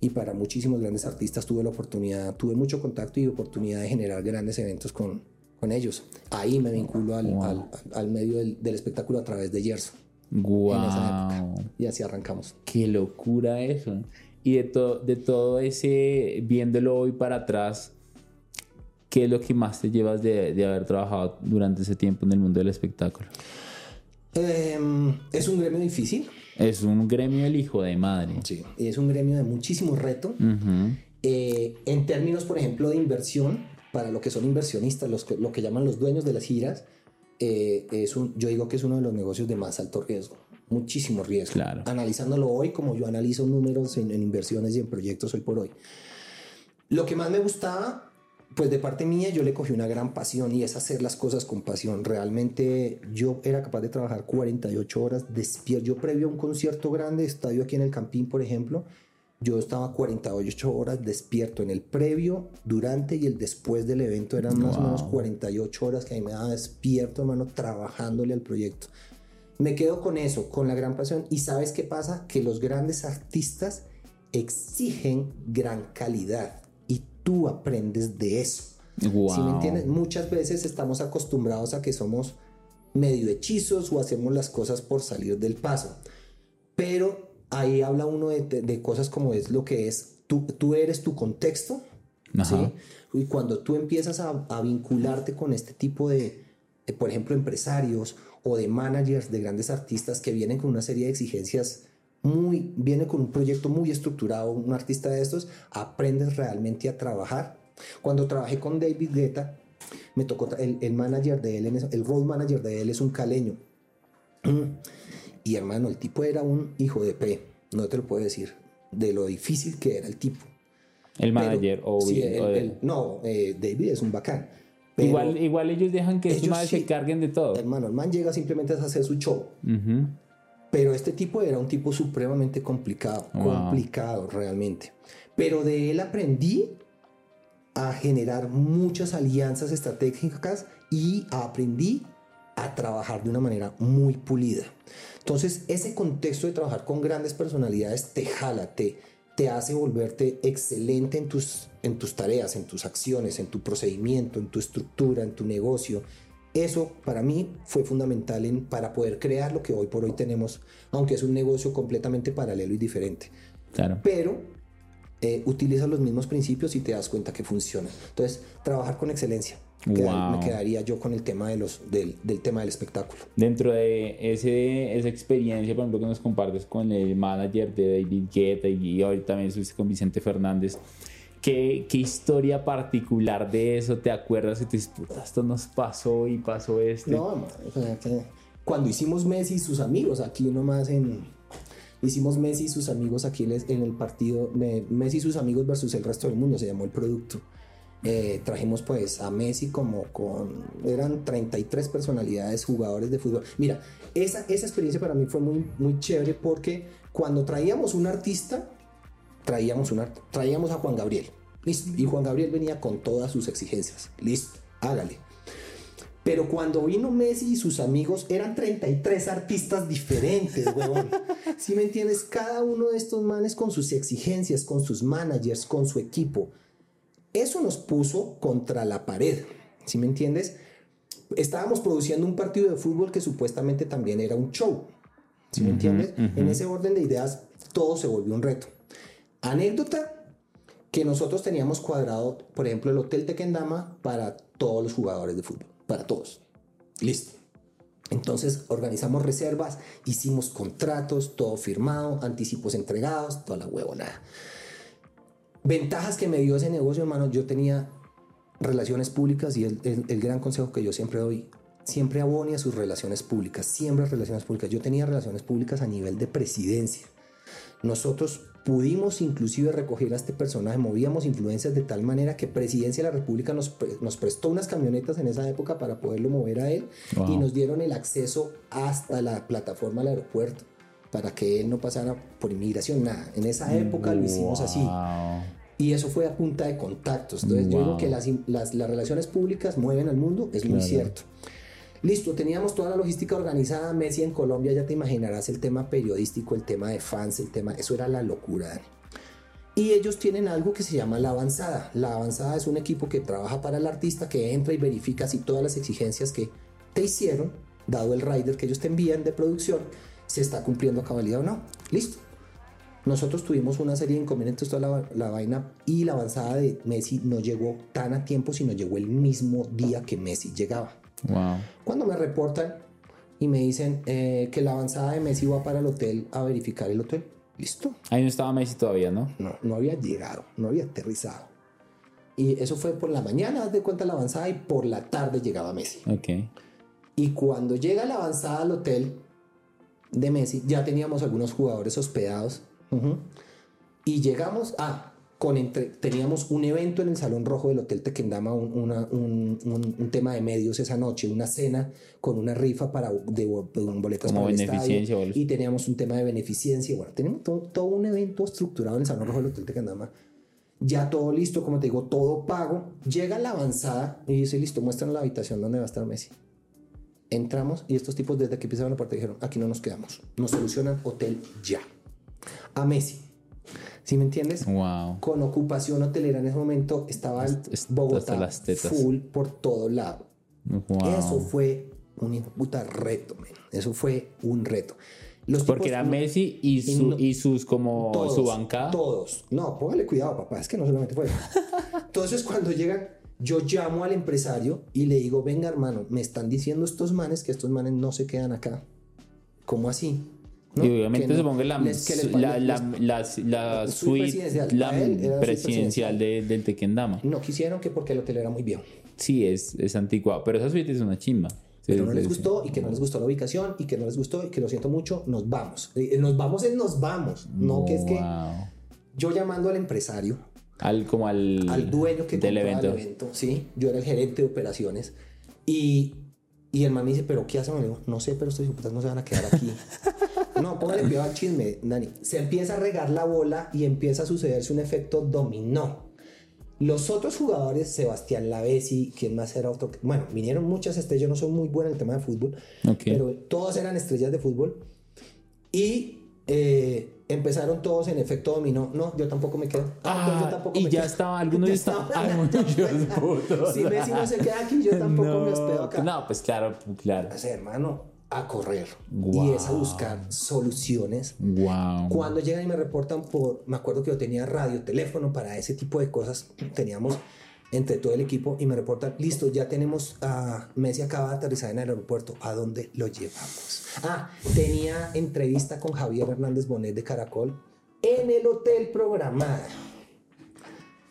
y para muchísimos grandes artistas tuve la oportunidad, tuve mucho contacto y oportunidad de generar grandes eventos con, con ellos. Ahí me vinculo al, Wow. al- al medio del, del espectáculo a través de Gerson. En esa Wow. época. Y así arrancamos. Qué locura eso. Y de, to- de todo ese, viéndolo hoy para atrás, ¿qué es lo que más te llevas de, de haber trabajado durante ese tiempo en el mundo del espectáculo? Em, es un gremio difícil, Es un gremio el hijo de madre. sí. y es un gremio de muchísimo reto. Eh, en términos, por ejemplo, de inversión, para lo que son inversionistas, los que- lo que llaman los dueños de las giras, eh, es un, yo digo que es uno de los negocios de más alto riesgo, muchísimo riesgo. Claro. Analizándolo hoy, como yo analizo números en, en inversiones y en proyectos hoy por hoy. Lo que más me gustaba, pues de parte mía, yo le cogí una gran pasión y es hacer las cosas con pasión. Realmente yo era capaz de trabajar 48 horas despierto. Yo previo a un concierto grande, estadio aquí en el Campín, por ejemplo, yo estaba 48 horas despierto en el previo, durante y el después del evento. Eran más o menos 48 horas que ahí me daba despierto, hermano, trabajándole al proyecto. Me quedo con eso, con la gran pasión. Y sabes qué pasa? Que los grandes artistas exigen gran calidad y tú aprendes de eso. Wow. ¿Sí me entiendes? Muchas veces estamos acostumbrados a que somos medio hechizos o hacemos las cosas por salir del paso. Pero ahí habla uno de, de- de cosas como es lo que es, tú, tú eres tu contexto, Ajá. ¿sí? Y cuando tú empiezas a, a vincularte con este tipo de, de, por ejemplo, empresarios o de managers de grandes artistas que vienen con una serie de exigencias muy, viene con un proyecto muy estructurado, un artista de estos, aprendes realmente a trabajar. Cuando trabajé con David Guetta, me tocó, el, el manager de él, el road manager de él es un caleño. Y hermano, el tipo era un hijo de P, no te lo puedo decir, de lo difícil que era el tipo. El Pero- manager o, sí, o el- el- no, eh, David es un bacán. Pero, igual, igual ellos dejan que estos ellos sí. se carguen de todo. hermano, el man llega simplemente a hacer su show. Ujú. Pero este tipo era un tipo supremamente complicado, Wow. complicado realmente. Pero de él aprendí a generar muchas alianzas estratégicas y aprendí a trabajar de una manera muy pulida. Entonces, ese contexto de trabajar con grandes personalidades te jala, te, te hace volverte excelente en tus, en tus tareas, en tus acciones, en tu procedimiento, en tu estructura, en tu negocio. Eso para mí fue fundamental en, para poder crear lo que hoy por hoy tenemos, aunque es un negocio completamente paralelo y diferente. Claro. Pero eh, utiliza los mismos principios y te das cuenta que funciona. Entonces, trabajar con excelencia. Wow. Me quedaría yo con el tema de los, del, del tema del espectáculo. Dentro de ese, esa experiencia, por ejemplo, que nos compartes con el manager de David Guetta y hoy también estuviste con Vicente Fernández, ¿Qué, ¿Qué, historia particular de eso te acuerdas? Y te dices, puta, esto nos pasó y pasó esto. No, cuando hicimos Messi y sus amigos, aquí nomás en. Hicimos Messi y sus amigos aquí en el partido. Messi y sus amigos versus el resto del mundo, se llamó el producto. Eh, trajimos pues a Messi como con, eran 33 personalidades, jugadores de fútbol. Mira, esa, esa experiencia para mí fue muy, muy chévere porque cuando traíamos un artista, traíamos, un traíamos a Juan Gabriel. Listo. Y Juan Gabriel venía con todas sus exigencias. Listo, hágale. Pero cuando vino Messi y sus amigos, eran 33 artistas diferentes, huevón. (laughs) Si me entiendes? Cada uno de estos manes con sus exigencias, con sus managers, con su equipo. Eso nos puso contra la pared, ¿sí me entiendes? Estábamos produciendo un partido de fútbol que supuestamente también era un show, ¿sí me entiendes? En ese orden de ideas todo se volvió un reto. Anécdota que nosotros teníamos cuadrado, por ejemplo, el Hotel Tequendama para todos los jugadores de fútbol, para todos. Listo. Entonces organizamos reservas, hicimos contratos, todo firmado, anticipos entregados, toda la huevonada ventajas que me dio ese negocio, hermano, yo tenía relaciones públicas y el, el, gran consejo que yo siempre doy, siempre abone a sus relaciones públicas, siempre relaciones públicas. Yo tenía relaciones públicas a nivel de presidencia. Nosotros pudimos inclusive recoger a este personaje, movíamos influencias de tal manera que Presidencia de la República nos, nos prestó unas camionetas en esa época para poderlo mover a él y nos dieron el acceso hasta la plataforma del aeropuerto para que él no pasara por inmigración, nada. En esa época lo hicimos así. Y eso fue a punta de contactos. Entonces yo digo que las, las, las, relaciones públicas mueven al mundo, es muy cierto. Listo, teníamos toda la logística organizada. Messi en Colombia, ya te imaginarás el tema periodístico, el tema de fans, el tema, eso era la locura. Y ellos tienen algo que se llama la avanzada. La avanzada es un equipo que trabaja para el artista, que entra y verifica si todas las exigencias que te hicieron, dado el rider que ellos te envían de producción, se está cumpliendo a cabalidad o no. Listo. Nosotros tuvimos una serie de inconvenientes toda la, vaina y la avanzada de Messi no llegó tan a tiempo, sino llegó el mismo día que Messi llegaba. Wow. Cuando me reportan y me dicen eh, que la avanzada de Messi va para el hotel a verificar el hotel, listo. Ahí no estaba Messi todavía, ¿no? No, no había llegado, no había aterrizado. Y eso fue por la mañana, haz de cuenta la avanzada, y por la tarde llegaba Messi. Ok. Y cuando llega la avanzada al hotel de Messi, ya teníamos algunos jugadores hospedados y llegamos a, con entre, teníamos un evento en el Salón Rojo del Hotel Tequendama, un, un, un, tema de medios esa noche, una cena con una rifa para de, boletas Como beneficencia. y teníamos un tema de beneficencia. Bueno, tenemos todo, todo, un evento estructurado en el Salón Rojo del Hotel Tequendama. Ya todo listo, como te digo, todo pago. Llega la avanzada y dice, listo, muéstranos la habitación donde va a estar Messi. Entramos y estos tipos desde que empezaron la puerta dijeron, aquí no nos quedamos. Nos solucionan hotel ya a Messi. ¿Sí me entiendes? Wow. Con ocupación hotelera en ese momento estaba el Bogotá las tetas. full por todo lado. Eso fue un puta reto, man. Eso fue un reto. Los Porque era Messi y, su, y, sus como su bancada. Todos. No, póngale cuidado, papá. Es que no solamente fue. (laughs) Entonces, cuando llegan, yo llamo al empresario y le digo, venga, hermano, me están diciendo estos manes que estos manes no se quedan acá. ¿Cómo así? Y obviamente supongo que la, la, la, la, suite presidencial, presidencial de, del Tequendama. No quisieron que porque el hotel era muy viejo. Sí, es, es anticuado, pero esa suite es una chimba. Pero no les gustó y que no les gustó la ubicación y que no les gustó y que lo siento mucho, nos vamos. Eh, nos vamos es nos vamos. No, que es que yo llamando al empresario. Al, como al, al dueño que del evento. El evento. Sí, yo era el gerente de operaciones. Y, y el man me dice, ¿pero qué hacen? no sé, pero estos putas no se van a quedar aquí. (laughs) No, póngale cuidado al chisme, Dani. Se empieza a regar la bola y empieza a sucederse un efecto dominó. Los otros jugadores, Sebastián Lavesi, ¿quién más era otro? Bueno, vinieron muchas estrellas, yo no soy muy buena en el tema de fútbol, pero todas eran estrellas de fútbol. Y eh, empezaron todos en efecto dominó. No, yo tampoco me quedo. Ah, pues yo tampoco y (laughs) ya estaba, algunos ya estaban. Si Messi no se queda aquí, yo tampoco me hospedo acá. No, pues claro, claro. Sea, hermano, a correr y es a buscar soluciones. Wow. Cuando llegan y me reportan por, me acuerdo que yo tenía radio, teléfono para ese tipo de cosas, (clears throat) teníamos entre todo el equipo y me reportan, listo, ya tenemos a Messi acaba de aterrizar en el aeropuerto, ¿a dónde lo llevamos? Ah, tenía entrevista con Javier Hernández Bonet de Caracol en el hotel programada.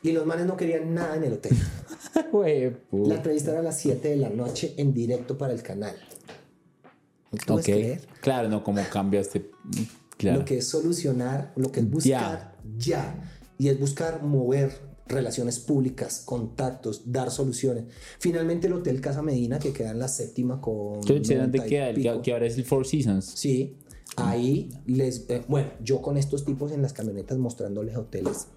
Y los manes no querían nada en el hotel. (laughs) La entrevista era a las 7 de la noche en directo para el canal. ¿No te puedes Ok. creer? Claro, no, como cambiaste. Claro. Lo que es solucionar, lo que es buscar ya. Y es buscar mover relaciones públicas, contactos, dar soluciones. Finalmente el Hotel Casa Medina, que queda en la séptima con... Yo sé dónde 90 y queda, el que ahora es el Four Seasons. Sí, ahí les... eh, bueno, yo con estos tipos en las camionetas mostrándoles hoteles.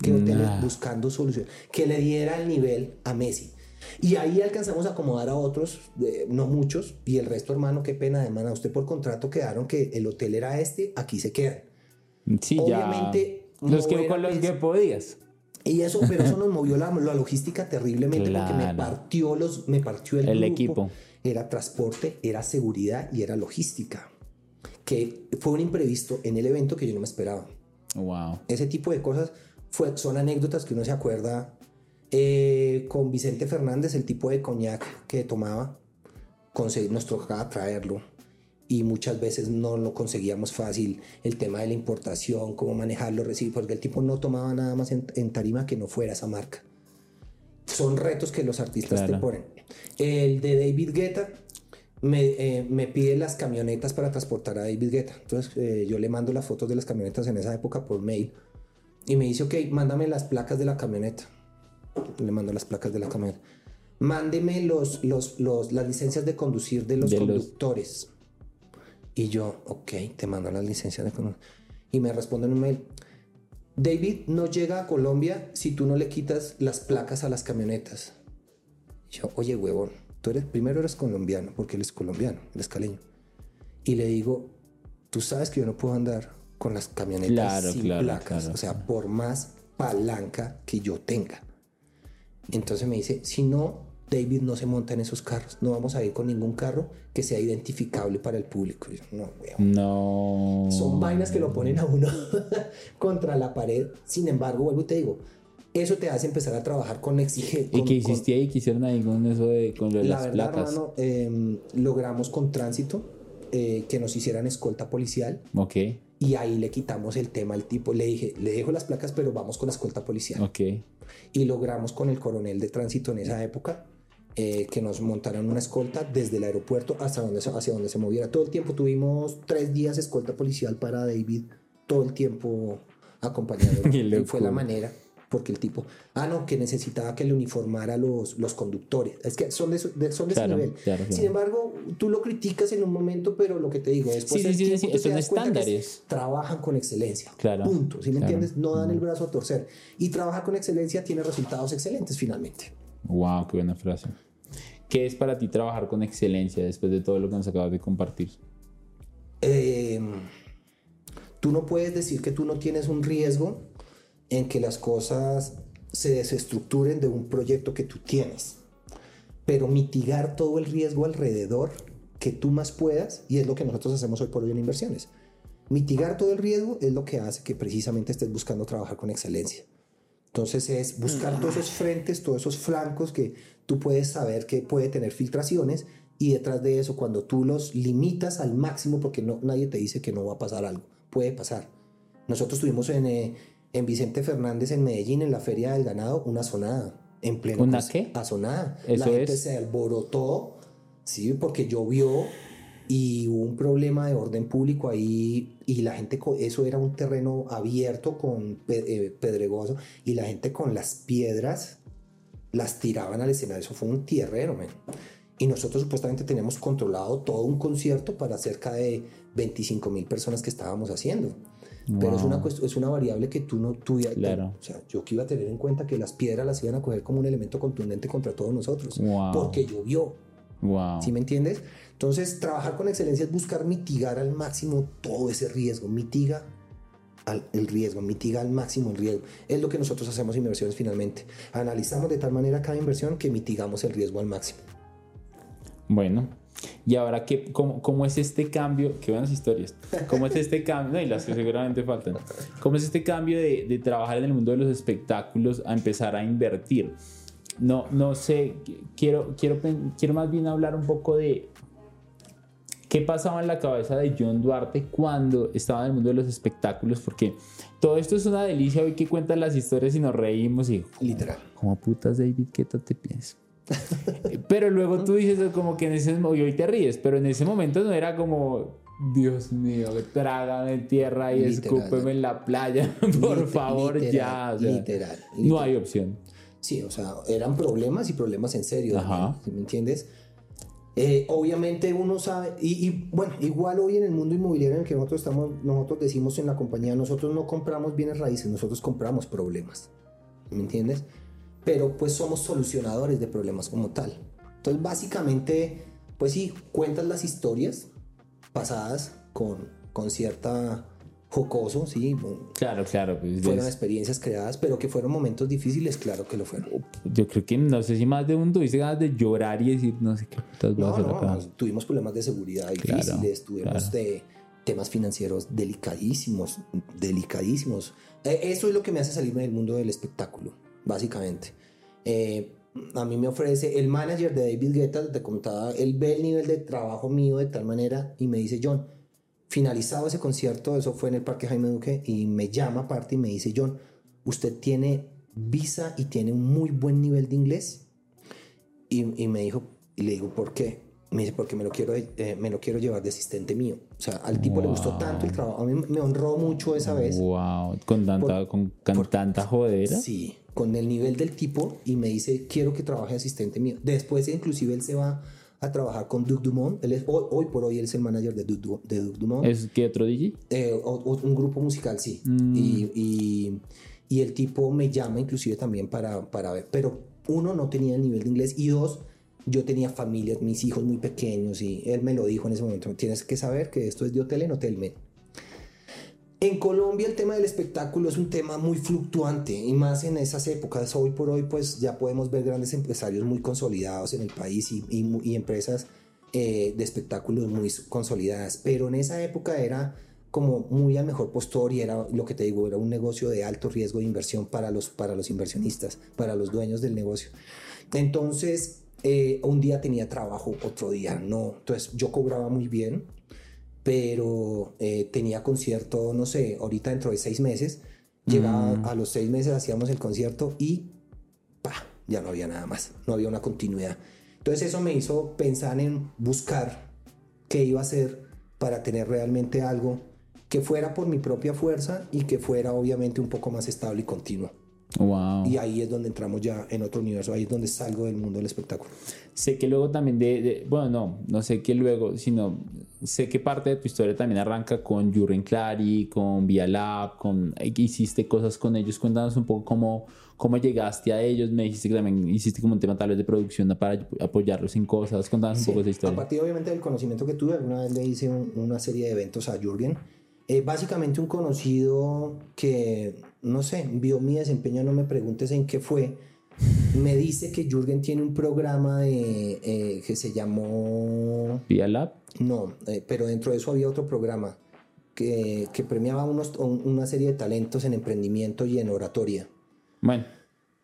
Que hoteles Nah. buscando soluciones. Que le diera el nivel a Messi. Y ahí alcanzamos a acomodar a otros, eh, no muchos, y el resto, hermano, qué pena, hermano. A usted por contrato quedaron que el hotel era este, aquí se quedan. Sí, Obviamente, ya. Los que mover con los que podías. Y eso, pero eso nos movió la, la logística terriblemente porque me Claro. partió los, me partió el, El grupo. equipo. Era transporte, era seguridad y era logística. Que fue un imprevisto en el evento que yo no me esperaba. Wow. Ese tipo de cosas fue, son anécdotas que uno se acuerda. Eh, con Vicente Fernández, el tipo de coñac que tomaba, nos tocaba traerlo y muchas veces no lo conseguíamos fácil. El tema de la importación, cómo manejarlo, recibir, porque el tipo no tomaba nada más en, en tarima que no fuera esa marca. Son retos que los artistas te Claro. ponen. El de David Guetta me, eh, me pide las camionetas para transportar a David Guetta. Entonces eh, yo le mando las fotos de las camionetas en esa época por mail y me dice, ok, mándame las placas de la camioneta. Le mando las placas de la camioneta. Mándeme los, los, los, las licencias de conducir de los De los- conductores. Y yo, ok, te mando las licencias de conducir. Y me responde en un mail, David no llega a Colombia si tú no le quitas las placas a las camionetas. Y yo, oye, huevón, tú eres, primero eres colombiano, porque él es colombiano, él es caleño. Y le digo, tú sabes que yo no puedo andar con las camionetas Claro, sin claro, placas, claro, o sea, por más palanca que yo tenga. Entonces me dice, si no, David no se monta en esos carros, no vamos a ir con ningún carro que sea identificable para el público. Yo, no, weón. No. Son vainas que lo ponen a uno (laughs) contra la pared. Sin embargo, vuelvo y te digo, eso te hace empezar a trabajar con exigencia. ¿Y qué hiciste ahí? ¿Qué hicieron ahí con eso de, con lo de La las verdad, placas? hermano, eh, logramos con tránsito eh, que nos hicieran escolta policial Ok, y ahí le quitamos el tema al tipo. Le dije, le dejo las placas, pero vamos con escolta policial. ok. Y logramos con el coronel de tránsito en esa época eh, que nos montaran una escolta desde el aeropuerto hasta donde, hacia donde se moviera. Todo el tiempo tuvimos tres días escolta policial para David, todo el tiempo acompañándolo. (laughs) Qué y fue la manera, porque el tipo, ah, no, que necesitaba que le uniformara los, los conductores. Es que son de, son de Claro, ese nivel. claro, claro. Sin embargo, tú lo criticas en un momento, pero lo que te digo, después Sí, del sí, sí, tiempo sí, tú son te das que estándares. trabajan con excelencia. Claro, Punto. ¿Sí me entiendes? No dan el brazo a torcer. Y trabajar con excelencia tiene resultados excelentes finalmente. Wow, qué buena frase. ¿Qué es para ti trabajar con excelencia después de todo lo que nos acabas de compartir? Eh, tú no puedes decir que tú no tienes un riesgo en que las cosas se desestructuren de un proyecto que tú tienes, pero mitigar todo el riesgo alrededor que tú más puedas, y es lo que nosotros hacemos hoy por hoy en inversiones. Mitigar todo el riesgo es lo que hace que precisamente estés buscando trabajar con excelencia. Entonces es buscar todos esos frentes, todos esos flancos que tú puedes saber que puede tener filtraciones y detrás de eso cuando tú los limitas al máximo porque no, nadie te dice que no va a pasar algo, puede pasar. Nosotros tuvimos en, eh, en Vicente Fernández en Medellín en la Feria del Ganado una sonada en pleno ¿Una qué? Asonada. Eso la gente es. se alborotó, sí, porque llovió y hubo un problema de orden público ahí y la gente, eso era un terreno abierto con eh, pedregoso y la gente con las piedras las tiraban al escenario, eso fue un tierrero, men. Y nosotros supuestamente teníamos controlado todo un concierto para cerca de 25 mil personas que estábamos haciendo. Pero es una, es una variable que tú no tuviera. Claro. O sea, yo que iba a tener en cuenta que las piedras las iban a coger como un elemento contundente contra todos nosotros. Wow. Porque llovió. Wow. ¿Sí me entiendes? Entonces, trabajar con excelencia es buscar mitigar al máximo todo ese riesgo. Mitiga al- el riesgo, mitiga al máximo el riesgo. Es lo que nosotros hacemos en inversiones finalmente. Analizamos de tal manera cada inversión que mitigamos el riesgo al máximo. Bueno, y ahora, ¿qué, cómo, cómo es este cambio? Qué buenas historias. ¿Cómo es este cambio? No, y las que seguramente faltan. ¿Cómo es este cambio de, de trabajar en el mundo de los espectáculos a empezar a invertir? No, no sé, quiero, quiero, quiero más bien hablar un poco de ¿Qué pasaba en la cabeza de John Duarte cuando estaba en el mundo de los espectáculos? Porque todo esto es una delicia hoy que cuentan las historias y nos reímos y... Literal. Como putas, David, ¿qué tal te piensas? Pero luego tú dices como que en ese momento, y hoy te ríes, pero en ese momento no era como, Dios mío, trágame tierra y Literal. escúpeme en la playa, (laughs) por favor, literal, ya. o sea, literal, No hay opción. Sí, o sea, eran problemas y problemas en serio. Ajá. Daniel, ¿sí ¿Me entiendes? Eh, obviamente uno sabe, y, y, bueno, igual hoy en el mundo inmobiliario en el que nosotros estamos, nosotros decimos en la compañía, nosotros no compramos bienes raíces, nosotros compramos problemas. ¿Me entiendes? Pero pues somos solucionadores de problemas como tal. Entonces básicamente, pues sí, cuentas las historias pasadas con, con cierta jocoso, sí, Claro, claro. pues, fueron experiencias creadas, pero que fueron momentos difíciles, claro que lo fueron. yo creo que no sé si más de uno tuviste ganas de llorar y decir, no sé qué putas No, no, acá. no, tuvimos problemas de seguridad Claro, difíciles, tuvimos claro. de temas financieros delicadísimos, delicadísimos. Eh, eso es lo que me hace salirme del mundo del espectáculo, básicamente. Eh, a mí me ofrece el manager de David Guetta, te contaba, él ve el nivel de trabajo mío de tal manera y me dice, John, finalizado ese concierto, eso fue en el Parque Jaime Duque, y me llama aparte y me dice, John, usted tiene visa y tiene un muy buen nivel de inglés. Y, y me dijo, y le digo, ¿por qué? Me dice, porque me lo quiero, eh, me lo quiero llevar de asistente mío. O sea, al tipo le gustó tanto el trabajo. A mí me honró mucho esa vez. Wow, con tanta, Por- con, con tanta jodera. Sí, con el nivel del tipo y me dice, quiero que trabaje asistente mío. Después, inclusive, él se va a trabajar con Duke Dumont. Él es, hoy, hoy por hoy, él es el manager de Duke, Du- de Duke Dumont. ¿Es que otro DJ? Eh, o- o- un grupo musical, sí. Mm. Y, y, y el tipo me llama inclusive también para, para ver. Pero uno, no tenía el nivel de inglés y dos, yo tenía familia, mis hijos muy pequeños y él me lo dijo en ese momento. Tienes que saber que esto es de hotel en hotel, men. En Colombia el tema del espectáculo es un tema muy fluctuante y más en esas épocas. Hoy por hoy pues ya podemos ver grandes empresarios muy consolidados en el país y, empresas eh, de espectáculos muy consolidadas. Pero en esa época era como muy al mejor postor y era lo que te digo, era un negocio de alto riesgo de inversión para los, para los inversionistas, para los dueños del negocio. Entonces, eh, un día tenía trabajo, otro día no. Entonces yo cobraba muy bien, pero eh, tenía concierto, no sé, ahorita dentro de seis meses. Llegaba Mm. a los seis meses, hacíamos el concierto y pa, ya no había nada más, no había una continuidad. Entonces eso me hizo pensar en buscar qué iba a hacer para tener realmente algo que fuera por mi propia fuerza y que fuera obviamente un poco más estable y continuo. Wow. Y ahí es donde entramos ya en otro universo, ahí es donde salgo del mundo del espectáculo. Sé que luego también de, de- bueno, no, no sé que luego, sino sé que parte de tu historia también arranca con Jurgen Clary, con Via Lab, con hiciste cosas con ellos. Cuéntanos un poco cómo, cómo llegaste a ellos. Me dijiste que también hiciste como un tema tal vez de producción para apoyarlos en cosas. Cuéntanos un Sí, poco esa A historia. partir obviamente del conocimiento que tuve, alguna vez le hice un- una serie de eventos a Jürgen. Eh, básicamente un conocido que, no sé, vio mi desempeño, no me preguntes en qué fue. Me dice que Jürgen tiene un programa de, eh, que se llamó... Via Lab. No, eh, pero dentro de eso había otro programa que, que premiaba unos, un- una serie de talentos en emprendimiento y en oratoria. Bueno,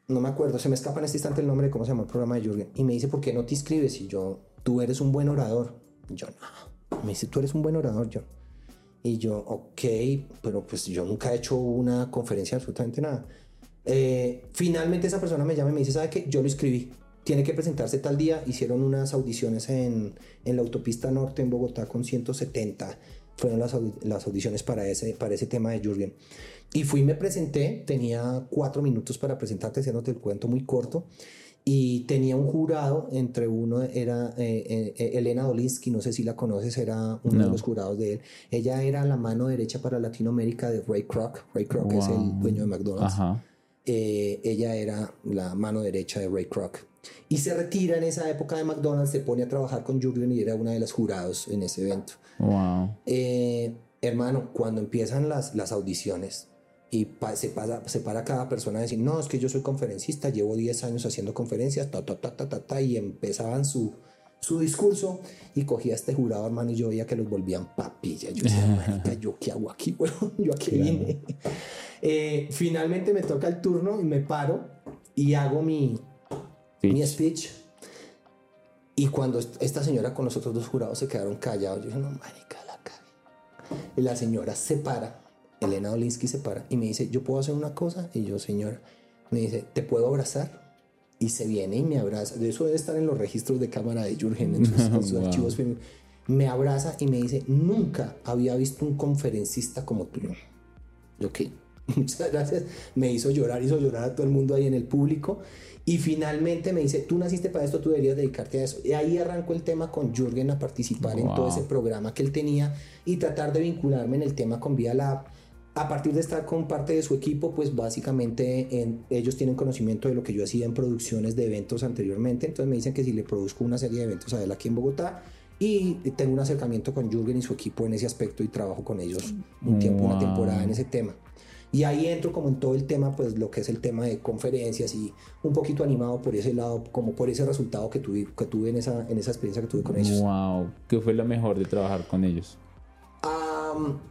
No me acuerdo, se me escapa en este instante el nombre de cómo se llama el programa de Jürgen. Y me dice, ¿por qué no te inscribes? Y yo, tú eres un buen orador. Y yo, no. Me dice, tú eres un buen orador, John. Y yo, ok, pero pues yo nunca he hecho una conferencia, absolutamente nada. Eh, finalmente esa persona me llama y me dice, ¿sabe qué? Yo lo escribí. Tiene que presentarse tal día. Hicieron unas audiciones en, en la autopista norte en Bogotá con 170. Fueron las, las audiciones para ese, para ese tema de Jürgen. Y fui me presenté. Tenía cuatro minutos para presentarte, haciéndote el cuento muy corto. Y tenía un jurado, entre uno era eh, eh, Elena Dolinsky, no sé si la conoces, era uno de los jurados de él. Ella era la mano derecha para Latinoamérica de Ray Kroc. Ray Kroc es el dueño de McDonald's. ajá. Eh, ella era la mano derecha de Ray Kroc. Y se retira en esa época de McDonald's, se pone a trabajar con Jürgen y era una de las jurados en ese evento. Wow. Eh, hermano, cuando empiezan las, las audiciones y pa- se, pasa, se para cada persona a decir, no, es que yo soy conferencista, llevo 10 años haciendo conferencias, ta, ta, ta, ta, ta, ta", y empezaban su, su discurso y cogía a este jurado, hermano, y yo veía que los volvían papilla. Yo decía, (laughs) marica, ¿yo qué hago aquí, weón? ¿Yo a qué Claro. vine? (laughs) Eh, finalmente me toca el turno y me paro y hago mi, mi Pitch. speech. Y cuando esta señora con los otros dos jurados se quedaron callados, yo dije, no, marica, la cagué. Y la señora se para, Elena Olinsky se para y me dice, ¿yo puedo hacer una cosa? Y yo, señora, me dice, ¿te puedo abrazar? Y se viene y me abraza. De eso debe estar en los registros de cámara de Jürgen, en sus, (laughs) archivos. Me abraza y me dice, nunca había visto un conferencista como tú. Yo, ¿qué? (laughs) Muchas gracias. Me hizo llorar, hizo llorar a todo el mundo ahí en el público. Y finalmente me dice, tú naciste para esto, tú deberías dedicarte a eso. Y ahí arrancó el tema con Jürgen a participar en todo ese programa que él tenía y tratar de vincularme en el tema con Vía Lab. A partir de estar con parte de su equipo, pues básicamente en, ellos tienen conocimiento de lo que yo hacía en producciones de eventos anteriormente. Entonces me dicen que si le produzco una serie de eventos a él aquí en Bogotá, y tengo un acercamiento con Jürgen y su equipo en ese aspecto y trabajo con ellos un tiempo, una temporada en ese tema. Y ahí entro como en todo el tema, pues lo que es el tema de conferencias y un poquito animado por ese lado, como por ese resultado que tuve, que tuve en, esa, en esa experiencia que tuve con ellos. ¡Wow! ¿Qué fue lo mejor de trabajar con ellos?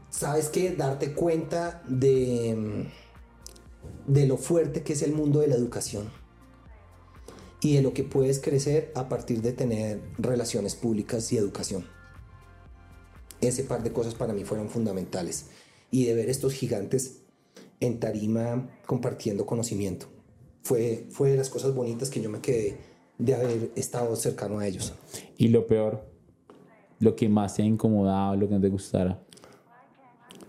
Sabes que darte cuenta de, de lo fuerte que es el mundo de la educación y de lo que puedes crecer a partir de tener relaciones públicas y educación. Ese par de cosas para mí fueron fundamentales. Y de ver estos gigantes en tarima compartiendo conocimiento. Fue, fue de las cosas bonitas que yo me quedé de haber estado cercano a ellos. ¿Y lo peor? Lo que más te ha incomodado, lo que no te gustara.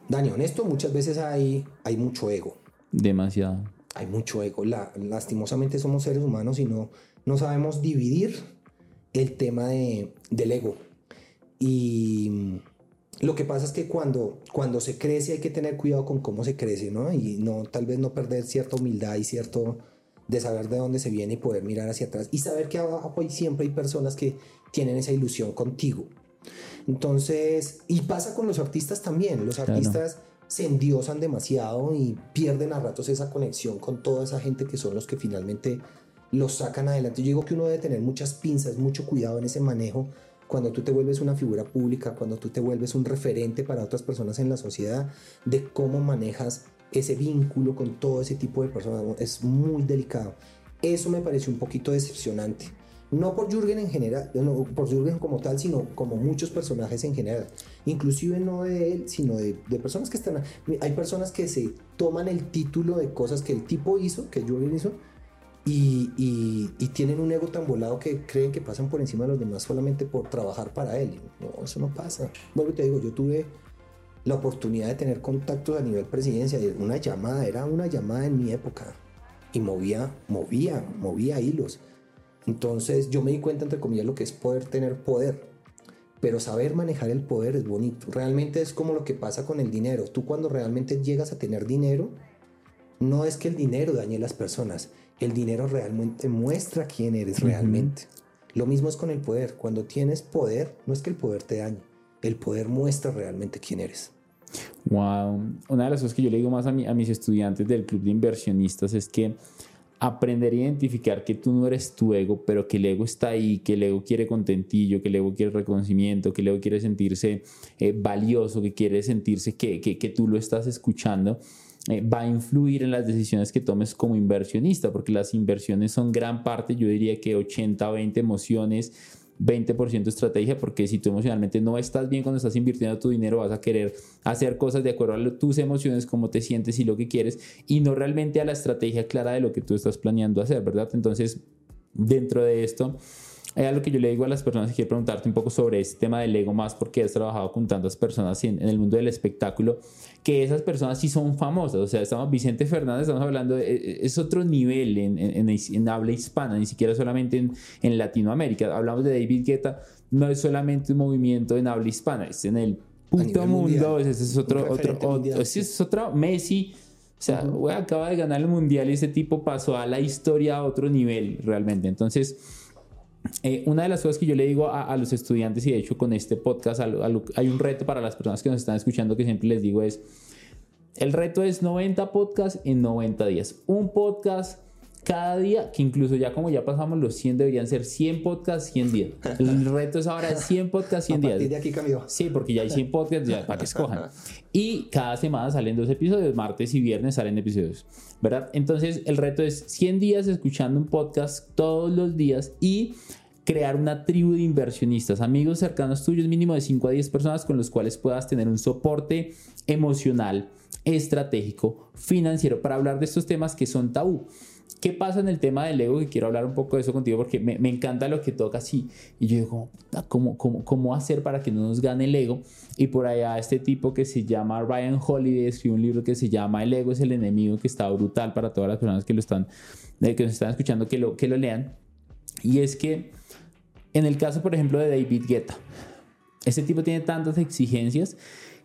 Dani, honesto, muchas veces hay, hay mucho ego. Demasiado. Hay mucho ego. La, lastimosamente somos seres humanos y no, no sabemos dividir el tema de, del ego. Y lo que pasa es que cuando, cuando se crece hay que tener cuidado con cómo se crece, ¿no? Y no, tal vez no perder cierta humildad y cierto de saber de dónde se viene y poder mirar hacia atrás y saber que abajo hay, siempre hay personas que tienen esa ilusión contigo. Entonces, y pasa con los artistas también, los artistas se endiosan demasiado y pierden a ratos esa conexión con toda esa gente que son los que finalmente los sacan adelante. Yo digo que uno debe tener muchas pinzas, mucho cuidado en ese manejo cuando tú te vuelves una figura pública, cuando tú te vuelves un referente para otras personas en la sociedad, de cómo manejas ese vínculo con todo ese tipo de personas. Es muy delicado. Eso me pareció un poquito decepcionante. No por Jürgen en general, no por Jürgen como tal, sino como muchos personajes en general. Inclusive no de él, sino de, personas que están... Hay personas que se toman el título de cosas que el tipo hizo, que Jürgen hizo, y, tienen un ego tan volado que creen que pasan por encima de los demás solamente por trabajar para él. No, eso no pasa. Bueno, te digo, yo tuve la oportunidad de tener contactos a nivel presidencia. Una llamada, era una llamada en mi época. Y movía, movía, movía hilos. Entonces yo me di cuenta, entre comillas, lo que es poder tener poder. Pero saber manejar el poder es bonito. Realmente es como lo que pasa con el dinero. Tú cuando realmente llegas a tener dinero, no es que el dinero dañe a las personas, el dinero realmente muestra quién eres realmente. Lo mismo es con el poder. Cuando tienes poder, no es que el poder te dañe, el poder muestra realmente quién eres. Wow. Una de las cosas que yo le digo más a, a mis estudiantes del club de inversionistas es que aprender a identificar que tú no eres tu ego, pero que el ego está ahí, que el ego quiere contentillo, que el ego quiere reconocimiento, que el ego quiere sentirse eh, valioso, que quiere sentirse que, que, que tú lo estás escuchando eh, va a influir en las decisiones que tomes como inversionista, porque las inversiones son gran parte, yo diría que 80, 20 emociones, 20% estrategia, porque si tú emocionalmente no estás bien cuando estás invirtiendo tu dinero, vas a querer hacer cosas de acuerdo a tus emociones, cómo te sientes y lo que quieres, y no realmente a la estrategia clara de lo que tú estás planeando hacer, ¿verdad? Entonces, dentro de esto, hay algo que yo le digo a las personas que quiero preguntarte un poco sobre este tema del ego más porque has trabajado con tantas personas en, el mundo del espectáculo, que esas personas sí son famosas. O sea, estamos Vicente Fernández, estamos hablando, de, e, es otro nivel en, en, en, habla hispana, ni siquiera solamente en, Latinoamérica. Hablamos de David Guetta, no es solamente un movimiento en habla hispana, es en el puto mundo, ese es otro, otro, otro, es otro Messi. O sea, acaba de ganar el mundial y ese tipo pasó a la historia a otro nivel realmente. Entonces, eh, una de las cosas que yo le digo a, los estudiantes, y de hecho con este podcast hay un reto para las personas que nos están escuchando que siempre les digo es, el reto es 90 podcasts en 90 días. Un podcast cada día, que incluso ya como ya pasamos los 100, deberían ser 100 podcasts, 100 días. El reto es ahora 100 podcasts, 100 días. de aquí cambió. Sí, porque ya hay 100 podcasts ya, para que escojan. Y cada semana salen dos episodios, martes y viernes salen episodios, ¿verdad? Entonces el reto es 100 días escuchando un podcast todos los días y crear una tribu de inversionistas, amigos cercanos tuyos, mínimo de 5 a 10 personas con los cuales puedas tener un soporte emocional, estratégico, financiero para hablar de estos temas que son tabú. ¿Qué pasa en el tema del ego? Que quiero hablar un poco de eso contigo porque me, me encanta lo que toca así. Y yo digo, ¿cómo, cómo, ¿cómo hacer para que no nos gane el ego? Y por allá este tipo que se llama Ryan Holiday escribió un libro que se llama El ego es el enemigo, que está brutal para todas las personas que lo están, eh, que nos están escuchando, que lo, que lo lean. Y es que en el caso, por ejemplo, de David Guetta, ese tipo tiene tantas exigencias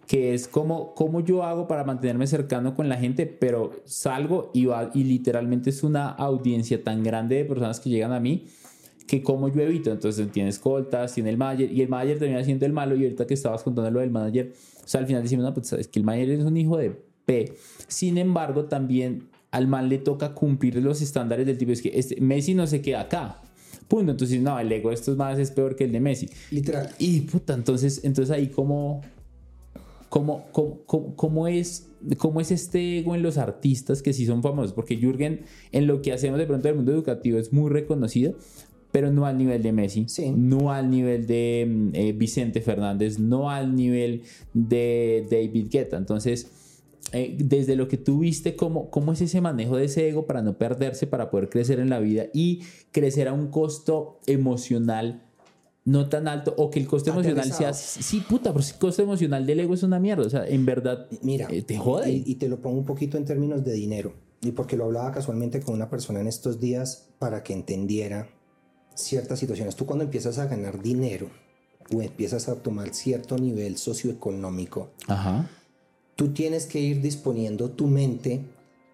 que es como, como yo hago para mantenerme cercano con la gente, pero salgo y, literalmente es una audiencia tan grande de personas que llegan a mí que como yo evito. Entonces tiene escoltas, tiene el manager y el manager termina siendo el malo y ahorita que estabas contando lo del manager, o sea, al final decimos, no, pues es que el manager es un hijo de P. Sin embargo, también al man le toca cumplir los estándares del tipo, es que este, Messi no se queda acá. Punto. Entonces, no, el ego de estos más es peor que el de Messi. Literal. Y puta, entonces, entonces ahí como, cómo, cómo, cómo, es, cómo es este ego en los artistas que sí son famosos. Porque Jürgen, en lo que hacemos de pronto en el mundo educativo, es muy reconocido, pero no al nivel de Messi, Sí. no al nivel de mm, eh, Vicente Fernández, no al nivel de David Guetta. Entonces, eh, desde lo que tú viste, ¿cómo, ¿cómo es ese manejo de ese ego para no perderse, para poder crecer en la vida y crecer a un costo emocional no tan alto o que el costo emocional sea... Sí, puta, pero el costo emocional del ego es una mierda. O sea, en verdad, Mira, eh, te jode. Y, y te lo pongo un poquito en términos de dinero. Y porque lo hablaba casualmente con una persona en estos días para que entendiera ciertas situaciones. Tú cuando empiezas a ganar dinero o empiezas a tomar cierto nivel socioeconómico, Ajá. Tú tienes que ir disponiendo tu mente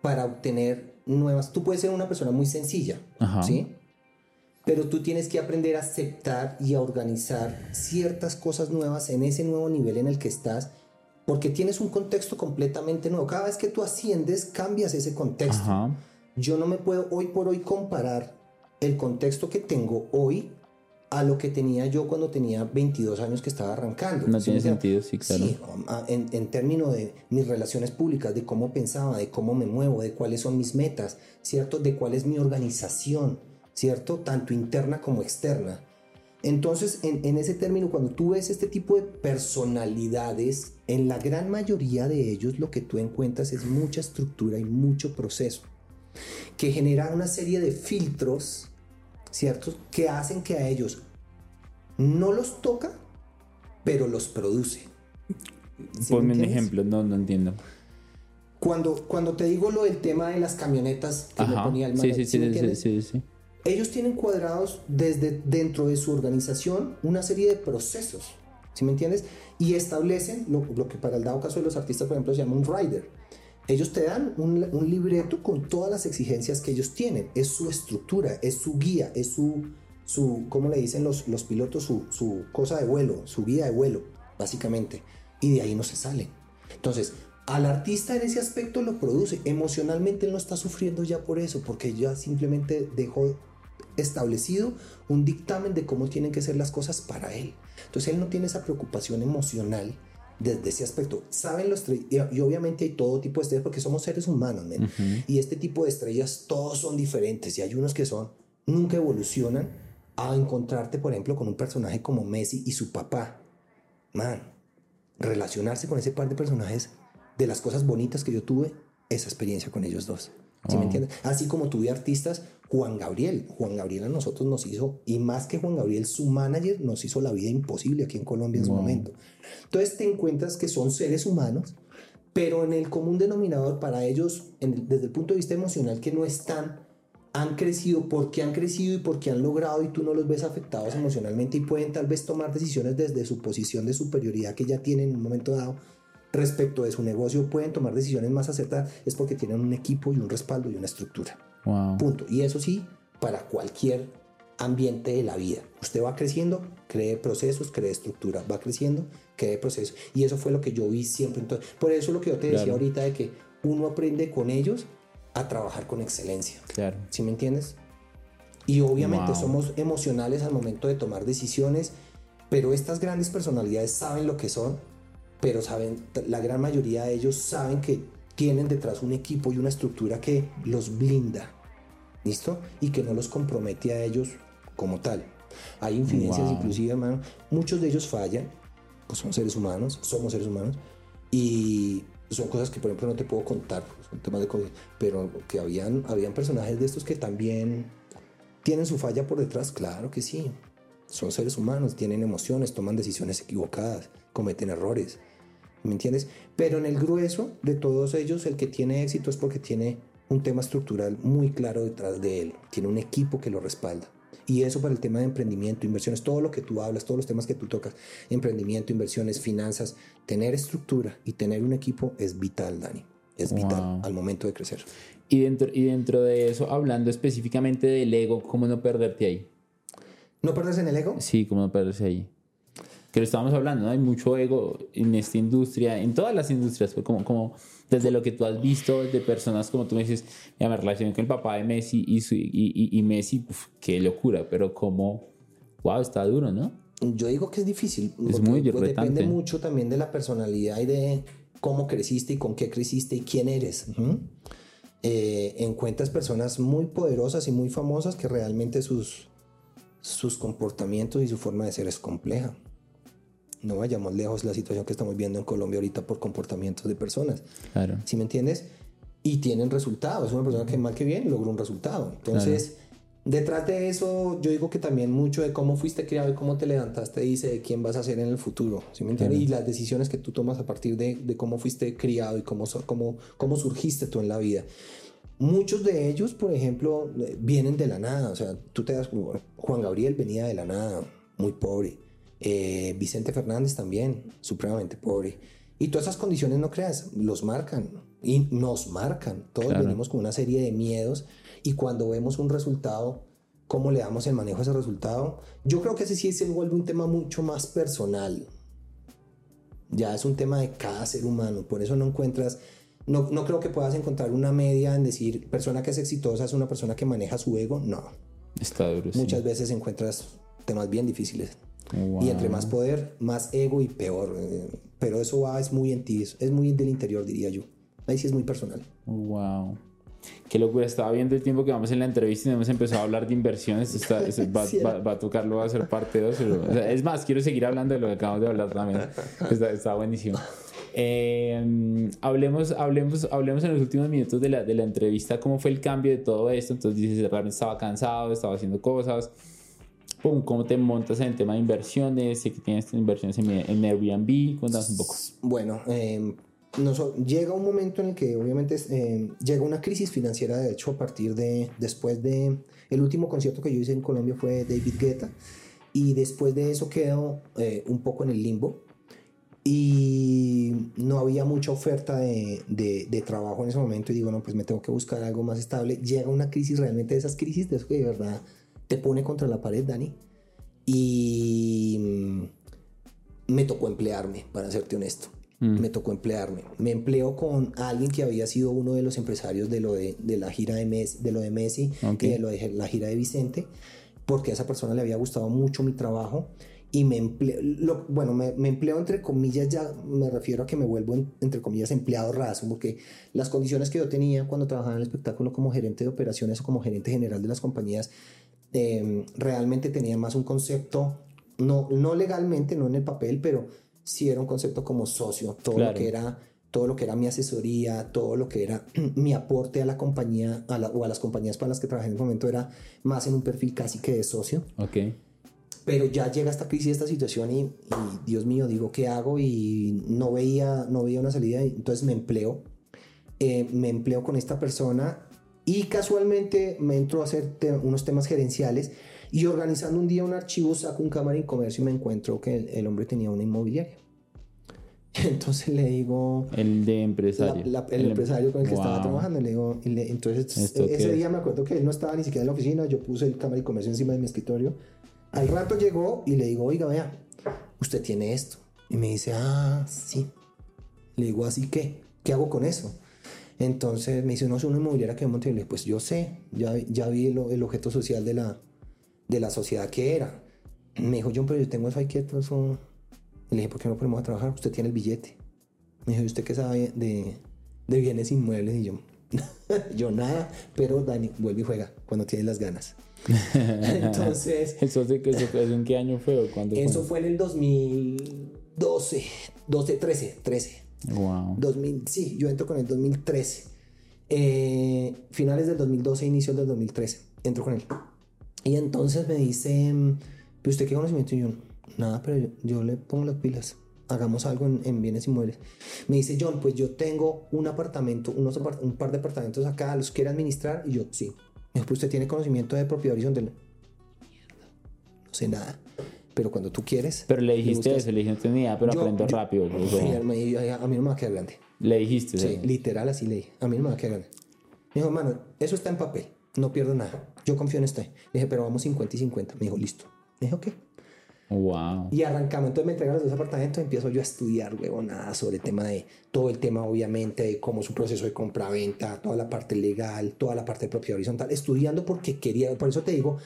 para obtener nuevas. Tú puedes ser una persona muy sencilla, Ajá. ¿sí? Pero tú tienes que aprender a aceptar y a organizar ciertas cosas nuevas en ese nuevo nivel en el que estás, porque tienes un contexto completamente nuevo. Cada vez que tú asciendes, cambias ese contexto. Ajá. Yo no me puedo hoy por hoy comparar el contexto que tengo hoy a lo que tenía yo cuando tenía 22 años que estaba arrancando. No ¿Sí tiene sentido, sí, claro. Sí, en, en términos de mis relaciones públicas, de cómo pensaba, de cómo me muevo, de cuáles son mis metas, ¿cierto? De cuál es mi organización, ¿cierto? Tanto interna como externa. Entonces, en, en ese término, cuando tú ves este tipo de personalidades, en la gran mayoría de ellos lo que tú encuentras es mucha estructura y mucho proceso, que genera una serie de filtros, ¿cierto? Que hacen que a ellos no los toca, pero los produce. ¿Sí me Ponme un ejemplo, no, no entiendo. Cuando, cuando te digo lo del tema de las camionetas que me Ajá. ponía el Sí, sí, ¿sí me sí, sí, sí. ellos tienen cuadrados desde dentro de su organización una serie de procesos, ¿sí me entiendes? Y establecen lo, lo que para el dado caso de los artistas, por ejemplo, se llama un rider. Ellos te dan un, un libreto con todas las exigencias que ellos tienen. Es su estructura, es su guía, es su, su ¿cómo le dicen los, los pilotos? Su, su cosa de vuelo, su guía de vuelo, básicamente. Y de ahí no se salen. Entonces, al artista en ese aspecto lo produce. Emocionalmente él no está sufriendo ya por eso, porque ya simplemente dejó establecido un dictamen de cómo tienen que ser las cosas para él. Entonces él no tiene esa preocupación emocional desde ese aspecto. Saben los y, y obviamente hay todo tipo de estrellas porque somos seres humanos. Y este tipo de estrellas todos son diferentes y hay unos que son nunca evolucionan a encontrarte, por ejemplo, con un personaje como Messi y su papá. Man, relacionarse con ese par de personajes de las cosas bonitas que yo tuve, esa experiencia con ellos dos. ¿Sí me entiendes? Así como tuve artistas, Juan Gabriel. Juan Gabriel a nosotros nos hizo, y más que Juan Gabriel, su manager nos hizo la vida imposible aquí en Colombia en su momento. Entonces te encuentras que son seres humanos, pero en el común denominador para ellos, en- desde el punto de vista emocional, que no están, han crecido porque han crecido y porque han logrado y tú no los ves afectados emocionalmente y pueden tal vez tomar decisiones desde su posición de superioridad que ya tienen en un momento dado respecto de su negocio, pueden tomar decisiones más acertadas, es porque tienen un equipo y un respaldo y una estructura. Wow. Punto. Y eso sí, para cualquier ambiente de la vida. Usted va creciendo, cree procesos, cree estructura, va creciendo, cree procesos. Y eso fue lo que yo vi siempre. Entonces, por eso lo que yo te decía Claro. ahorita de que uno aprende con ellos a trabajar con excelencia. Claro. ¿Sí me entiendes? Y obviamente Wow. somos emocionales al momento de tomar decisiones, pero estas grandes personalidades saben lo que son, pero saben, la gran mayoría de ellos saben que tienen detrás un equipo y una estructura que los blinda, ¿listo? Y que no los compromete a ellos como tal. Hay infidencias Wow. inclusive, hermano. Muchos de ellos fallan, pues son seres humanos, somos seres humanos, y son cosas que por ejemplo no te puedo contar, son temas de COVID, pero que habían, habían personajes de estos que también tienen su falla por detrás, claro que sí. Son seres humanos, tienen emociones, toman decisiones equivocadas, cometen errores. ¿Me entiendes? Pero en el grueso de todos ellos, el que tiene éxito es porque tiene un tema estructural muy claro detrás de él. Tiene un equipo que lo respalda. Y eso para el tema de emprendimiento, inversiones, todo lo que tú hablas, todos los temas que tú tocas, emprendimiento, inversiones, finanzas, tener estructura y tener un equipo es vital, Dani. Es vital Wow. al momento de crecer. Y dentro, y dentro de eso, hablando específicamente del ego, ¿cómo no perderte ahí? ¿No perderse en el ego? Sí, ¿cómo no perderse ahí? Que lo estábamos hablando, ¿no? Hay mucho ego en esta industria, en todas las industrias, pues como, como desde lo que tú has visto de personas como tú me dices, ya me relacioné con el papá de Messi y, su- y, y- y Messi, uf, qué locura, pero como, wow, está duro, ¿no? Yo digo que es difícil. Es muy pues. Depende mucho también de la personalidad y de cómo creciste y con qué creciste y quién eres. Ujú. Eh, encuentras personas muy poderosas y muy famosas que realmente sus, sus comportamientos y su forma de ser es compleja. No vayamos lejos la situación que estamos viendo en Colombia ahorita por comportamientos de personas. Claro. ¿Sí me entiendes? Y tienen resultados. Es una persona que mal que bien logró un resultado. Entonces, detrás de eso, yo digo que también mucho de cómo fuiste criado y cómo te levantaste dice de quién vas a ser en el futuro. ¿Sí me entiendes? Y las decisiones que tú tomas a partir de, de cómo fuiste criado y cómo, cómo, cómo surgiste tú en la vida. Muchos de ellos, por ejemplo, eh, vienen de la nada. O sea, tú te das. Juan Gabriel venía de la nada, muy pobre. Eh, Vicente Fernández también, supremamente pobre. Y todas esas condiciones, no creas, los marcan y nos marcan. Todos Claro. venimos con una serie de miedos y cuando vemos un resultado, ¿cómo le damos el manejo a ese resultado? Yo creo que ese sí se vuelve un tema mucho más personal. Ya es un tema de cada ser humano, por eso no encuentras, no, no creo que puedas encontrar una media en decir, persona que es exitosa es una persona que maneja su ego, no. Está duro, sí. Muchas veces encuentras temas bien difíciles. Wow. Y entre más poder, más ego y peor. eh, Pero eso va, es muy en ti, es- muy del interior, diría yo. Ahí sí es muy personal. Wow. Qué locura, estaba viendo el tiempo que vamos en la entrevista y hemos empezado a hablar de inversiones. Está- (laughs) es- va, va- va a tocarlo, va a ser parte 2. es más, quiero seguir hablando de lo que acabamos de hablar también. Está, está buenísimo. Eh, hablemos, hablemos, hablemos en los últimos minutos de la, de la entrevista, cómo fue el cambio de todo esto. Entonces dices, realmente estaba cansado, estaba haciendo cosas. Pum, ¿Cómo te montas en el tema de inversiones? Sé que tienes inversiones en, en Airbnb. Cuéntanos un poco. Bueno, eh, noso- llega un momento en el que obviamente eh, llega una crisis financiera, de hecho, a partir de, después de, el último concierto que yo hice en Colombia fue David Guetta, y después de eso quedo eh, un poco en el limbo, y no había mucha oferta de, de- de trabajo en ese momento, y digo, no, pues me tengo que buscar algo más estable. Llega una crisis, realmente de esas crisis, de eso que de verdad te pone contra la pared, Dani, y mm, me tocó emplearme, para serte honesto. Mm. Me tocó emplearme. Me empleo con alguien que había sido uno de los empresarios de lo de, de la gira de Messi, de lo de Messi Ok. y de lo de la gira de Vicente, porque a esa persona le había gustado mucho mi trabajo y me empleo, lo- bueno, me, me empleo entre comillas, ya me refiero a que me vuelvo en- entre comillas empleado raso, porque las condiciones que yo tenía cuando trabajaba en el espectáculo como gerente de operaciones o como gerente general de las compañías, eh, realmente tenía más un concepto, no, no legalmente, no en el papel, pero sí era un concepto como socio, todo Claro. lo que era todo lo que era mi asesoría, todo lo que era (clears throat) mi aporte a la compañía a la- o a las compañías para las que trabajé en el momento era más en un perfil casi que de socio. Ok. Pero ya llega esta crisis, esta situación y, y, Dios mío, digo, ¿qué hago? Y no veía, no veía una salida, entonces me empleo. Eh, me empleo con esta persona y casualmente me entro a hacer te- unos temas gerenciales y organizando un día un archivo saco un cámara en comercio y me encuentro que el, el hombre tenía una inmobiliaria. (laughs) Entonces le digo, El de la- empresario. la- el, empresario con el que estaba Wow. trabajando. Le digo, y le- entonces ¿Esto e- ese es? día me acuerdo que él no estaba ni siquiera en la oficina. Yo puse el cámara y comercio encima de mi escritorio. Al rato llegó y le digo, oiga, vea, usted tiene esto. Y me dice, ah, sí. Le digo, así que, ¿qué hago con eso? Entonces me dice, no, es una inmobiliaria que le digo, pues yo sé, ya, ya vi el, el objeto social de la, de la sociedad que era. Me dijo, John, pero yo tengo eso ahí quieto. Eso... Y le dije, ¿por qué no ponemos a trabajar? Usted tiene el billete. Me dijo, ¿y usted qué sabe de, de bienes inmuebles? Y yo, (laughs) yo nada, pero Dani, vuelve y juega cuando tienes las ganas. (laughs) Entonces... ¿Eso, en qué año fue o cuándo Eso fue en el 2012, 12, 13, 13. Wow. 2000, sí, yo entro con el 2013. Eh, finales del 2012, inicios del 2013. Entro con él. Y entonces me dice, ¿pero usted qué conocimiento? Y yo, nada, pero yo, yo le pongo las pilas. Hagamos algo en, en, bienes inmuebles. Me dice John, pues yo tengo un apartamento, unos apart un par de apartamentos acá, ¿los quiere administrar? Y yo, sí. Me dijo, pero usted tiene conocimiento de propiedad horizontal. Mierda, no sé nada. Pero cuando tú quieres. Pero le dijiste eso, le dijiste, ni idea, pero Yo- aprendo yo- rápido. a mí a mí no me va a quedar grande. le dijiste, Sí, literal así le dije. A mí no me va a quedar grande. Me dijo, hermano, eso está en papel. No pierdo nada. Yo confío en usted. Le dije, pero vamos 50 y 50. Me dijo, listo. Me dijo, ok. Wow. Y arrancamos. Entonces me entregan los dos apartamentos. Empiezo yo a estudiar, nada sobre el tema de todo el tema, obviamente, de cómo su proceso de compra-venta, toda la parte legal, toda la parte de propiedad horizontal. Estudiando porque quería. Por eso te digo,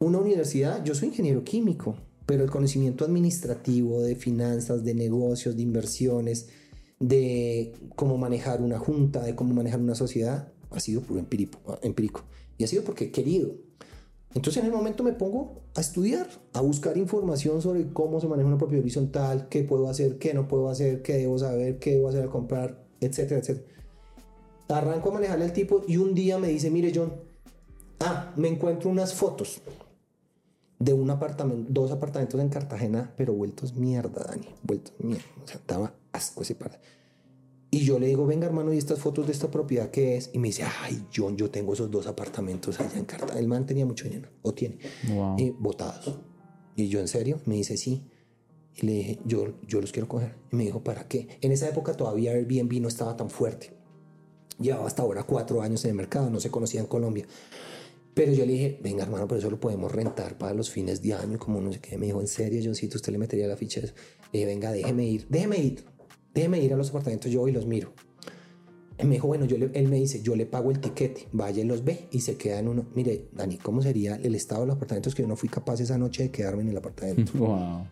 una universidad, yo soy ingeniero químico, pero el conocimiento administrativo de finanzas, de negocios, de inversiones, de cómo manejar una junta, de cómo manejar una sociedad, ha sido puro empírico. empírico. Y ha sido porque he querido. Entonces en el momento me pongo a estudiar, a buscar información sobre cómo se maneja una propiedad horizontal, qué puedo hacer, qué no puedo hacer, qué debo saber, qué debo hacer al comprar, etcétera, etcétera. Arranco a manejarle al tipo y un día me dice, mire John, ah, me encuentro unas fotos de un apartamento, dos apartamentos en Cartagena, pero vueltos mierda, Dani, vueltos mierda. O sea, daba asco ese par. Y yo le digo, venga hermano, ¿y estas fotos de esta propiedad qué es? Y me dice, ay, John, yo tengo esos dos apartamentos allá en Cartagena. El man tenía mucho dinero, o tiene, Wow. y botados. Y yo, ¿en serio? Me dice, sí. Y le dije, yo, yo los quiero coger. Y me dijo, ¿para qué? En esa época todavía Airbnb no estaba tan fuerte. Llevaba hasta ahora cuatro años en el mercado, no se conocía en Colombia. Pero yo le dije, venga hermano, pero eso lo podemos rentar para los fines de año, como no sé qué. Me dijo, ¿en serio, Johncito, usted le metería la ficha? de eso?" Le dije, venga, déjeme ir, déjeme ir, déjeme ir a los apartamentos, yo y los miro. Él me dijo, bueno, yo le- él me dice, yo le pago el tiquete, vaya y los ve y se queda en uno. Mire, Dani, ¿cómo sería el estado de los apartamentos que yo no fui capaz esa noche de quedarme en el apartamento? (laughs) Wow.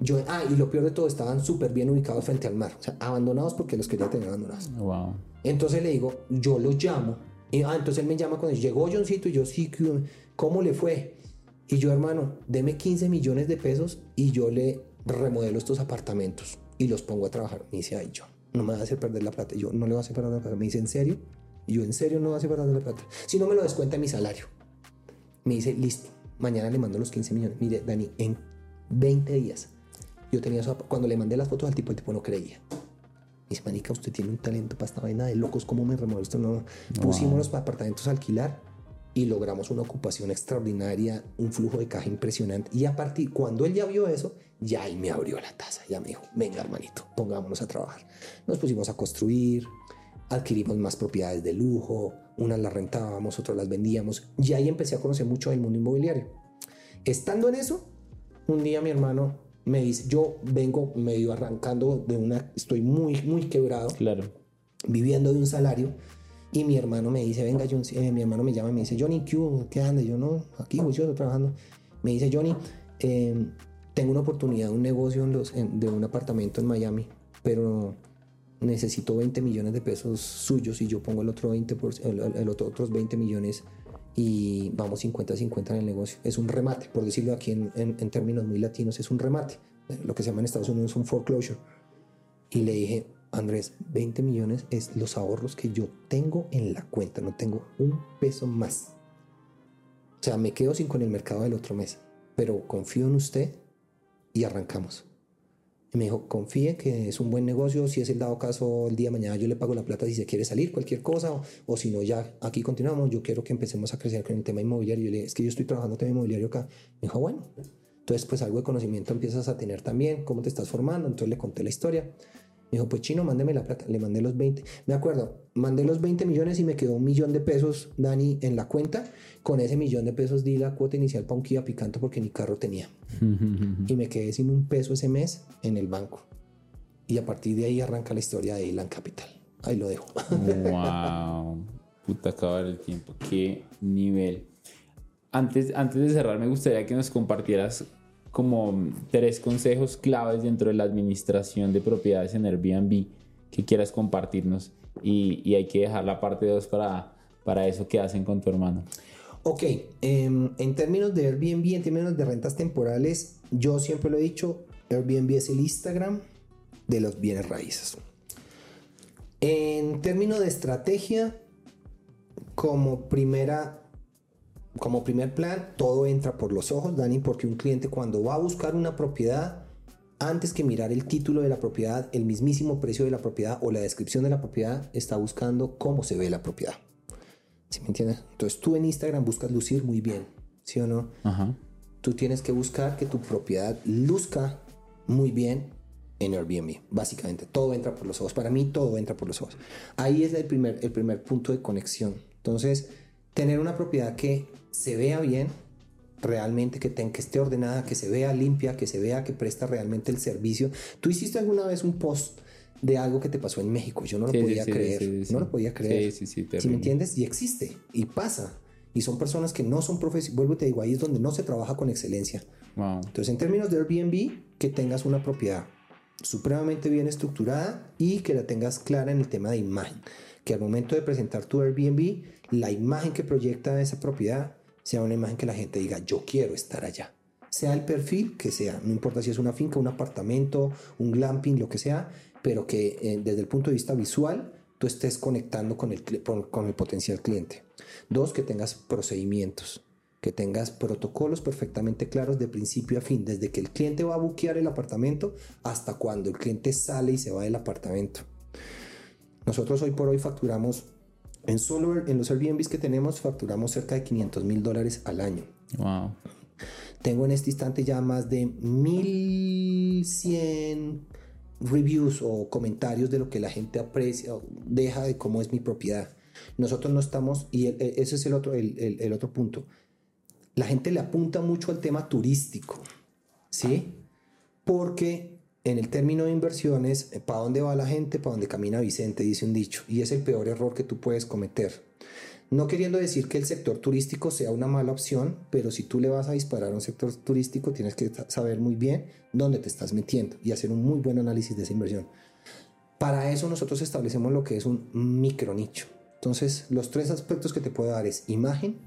Yo, ah, y lo peor de todo, estaban súper bien ubicados frente al mar, o sea, abandonados porque los quería tener abandonados. Wow. Entonces le digo, yo lo llamo. Y, ah, entonces él me llama cuando llegó Johncito y yo sí, ¿qué- ¿cómo le fue? Y yo, hermano, deme 15 millones de pesos y yo le remodelo estos apartamentos y los pongo a trabajar. Me dice, ay, John, no me vas a hacer perder la plata. Yo, no le vas a hacer perder la plata. Me dice, ¿en serio? Yo, ¿en serio no vas a hacer perder la plata? Si no me lo descuenta en mi salario. Me dice, listo, mañana le mando los 15 millones. Mire, Dani, en 20 días. Yo tenía cuando le mandé las fotos al tipo, el tipo no creía. Dice, manica, usted tiene un talento para esta vaina de locos, ¿cómo me remodeló esto? No, pusimos los apartamentos a alquilar y logramos una ocupación extraordinaria, un flujo de caja impresionante. Y a partir, cuando él ya vio eso, ya él me abrió la taza, ya me dijo, venga hermanito, pongámonos a trabajar. Nos pusimos a construir, adquirimos más propiedades de lujo, unas las rentábamos, otras las vendíamos. Y ahí empecé a conocer mucho del mundo inmobiliario. Estando en eso, un día mi hermano me dice, yo vengo medio arrancando de una, estoy muy, muy quebrado, Claro. viviendo de un salario. Y mi hermano me dice, venga, John, eh, mi hermano me llama y me dice, Johnny, ¿qué, anda? Yo no, aquí juicioso trabajando. Me dice, Johnny, eh, tengo una oportunidad de un negocio en los, en- de un apartamento en Miami, pero necesito 20 millones de pesos suyos y yo pongo el otro 20 por, el, el otro, otros 20 millones y vamos 50-50 en el negocio. Es un remate, por decirlo aquí en, en- términos muy latinos, es un remate. Eh, Lo que se llama en Estados Unidos un foreclosure. Y le dije, Andrés, 20 millones es los ahorros que yo tengo en la cuenta, no tengo un peso más. O sea, me quedo sin con el mercado del otro mes, pero confío en usted y arrancamos. Me dijo, confíe que es un buen negocio, si es el dado caso, el día de mañana yo le pago la plata si se quiere salir, cualquier cosa, o, si no, ya aquí continuamos, yo quiero que empecemos a crecer con el tema inmobiliario. Yo le es que yo estoy trabajando tema inmobiliario acá. Me dijo, bueno, entonces pues algo de conocimiento empiezas a tener también, cómo te estás formando, entonces le conté la historia. Me dijo, pues chino, mándeme la plata. Le mandé los 20. Me acuerdo, mandé los 20 millones y me quedó un millón de pesos, Dani, en la cuenta. Con ese millón de pesos di la cuota inicial para un Kia Picanto porque ni carro tenía. (laughs) Y me quedé sin un peso ese mes en el banco. Y a partir de ahí arranca la historia de Ilan Capital. Ahí lo dejo. (laughs) Wow. Puta, acabar el tiempo. Qué nivel. Antes, antes de cerrar, me gustaría que nos compartieras como tres consejos claves dentro de la administración de propiedades en Airbnb que quieras compartirnos y, y hay que dejar la parte 2 para, para eso que hacen con tu hermano. Ok, em, en términos de Airbnb, en términos de rentas temporales, yo siempre lo he dicho, Airbnb es el Instagram de los bienes raíces. En términos de estrategia, como primera como primer plan, todo entra por los ojos, Dani, porque un cliente cuando va a buscar una propiedad, antes que mirar el título de la propiedad, el mismísimo precio de la propiedad o la descripción de la propiedad, está buscando cómo se ve la propiedad. ¿Sí me entiendes? Entonces tú en Instagram buscas lucir muy bien, ¿sí o no? Ajá. Tú tienes que buscar que tu propiedad luzca muy bien en Airbnb. Básicamente, todo entra por los ojos. Para mí, todo entra por los ojos. Ahí es el primer, el primer punto de conexión. Entonces, tener una propiedad que se vea bien, realmente que, que esté ordenada, que se vea limpia, que se vea que presta realmente el servicio. ¿Tú hiciste alguna vez un post de algo que te pasó en México? Yo no lo Sí, podía sí, creer. sí. No lo podía creer. Sí, sí, sí, ¿Sí terrible. me entiendes? Y existe, y pasa. Y son personas que no son profesionales. Vuelvo y te digo, ahí es donde no se trabaja con excelencia. Wow. Entonces, en términos de Airbnb, que tengas una propiedad supremamente bien estructurada y que la tengas clara en el tema de imagen. Que al momento de presentar tu Airbnb, la imagen que proyecta esa propiedad sea una imagen que la gente diga, yo quiero estar allá. Sea el perfil que sea, no importa si es una finca, un apartamento, un glamping, lo que sea, pero que eh, desde el punto de vista visual tú estés conectando con el, con- con el potencial cliente. Dos, que tengas procedimientos que tengas protocolos perfectamente claros de principio a fin, desde que el cliente va a buquear el apartamento hasta cuando el cliente sale y se va del apartamento. Nosotros hoy por hoy facturamos, en solo en los Airbnbs que tenemos, facturamos cerca de 500 mil dólares al año. Wow. Tengo en este instante ya más de 1100 reviews o comentarios de lo que la gente aprecia o deja de cómo es mi propiedad. Nosotros no estamos, y el- ese es el otro, el, el- otro punto. La gente le apunta mucho al tema turístico, ¿sí? Porque en el término de inversiones, ¿para dónde va la gente? Para dónde camina Vicente, dice un dicho. Y es el peor error que tú puedes cometer. No queriendo decir que el sector turístico sea una mala opción, pero si tú le vas a disparar a un sector turístico, tienes que sa- saber muy bien dónde te estás metiendo y hacer un muy buen análisis de esa inversión. Para eso nosotros establecemos lo que es un micro nicho. Entonces, los tres aspectos que te puedo dar es imagen,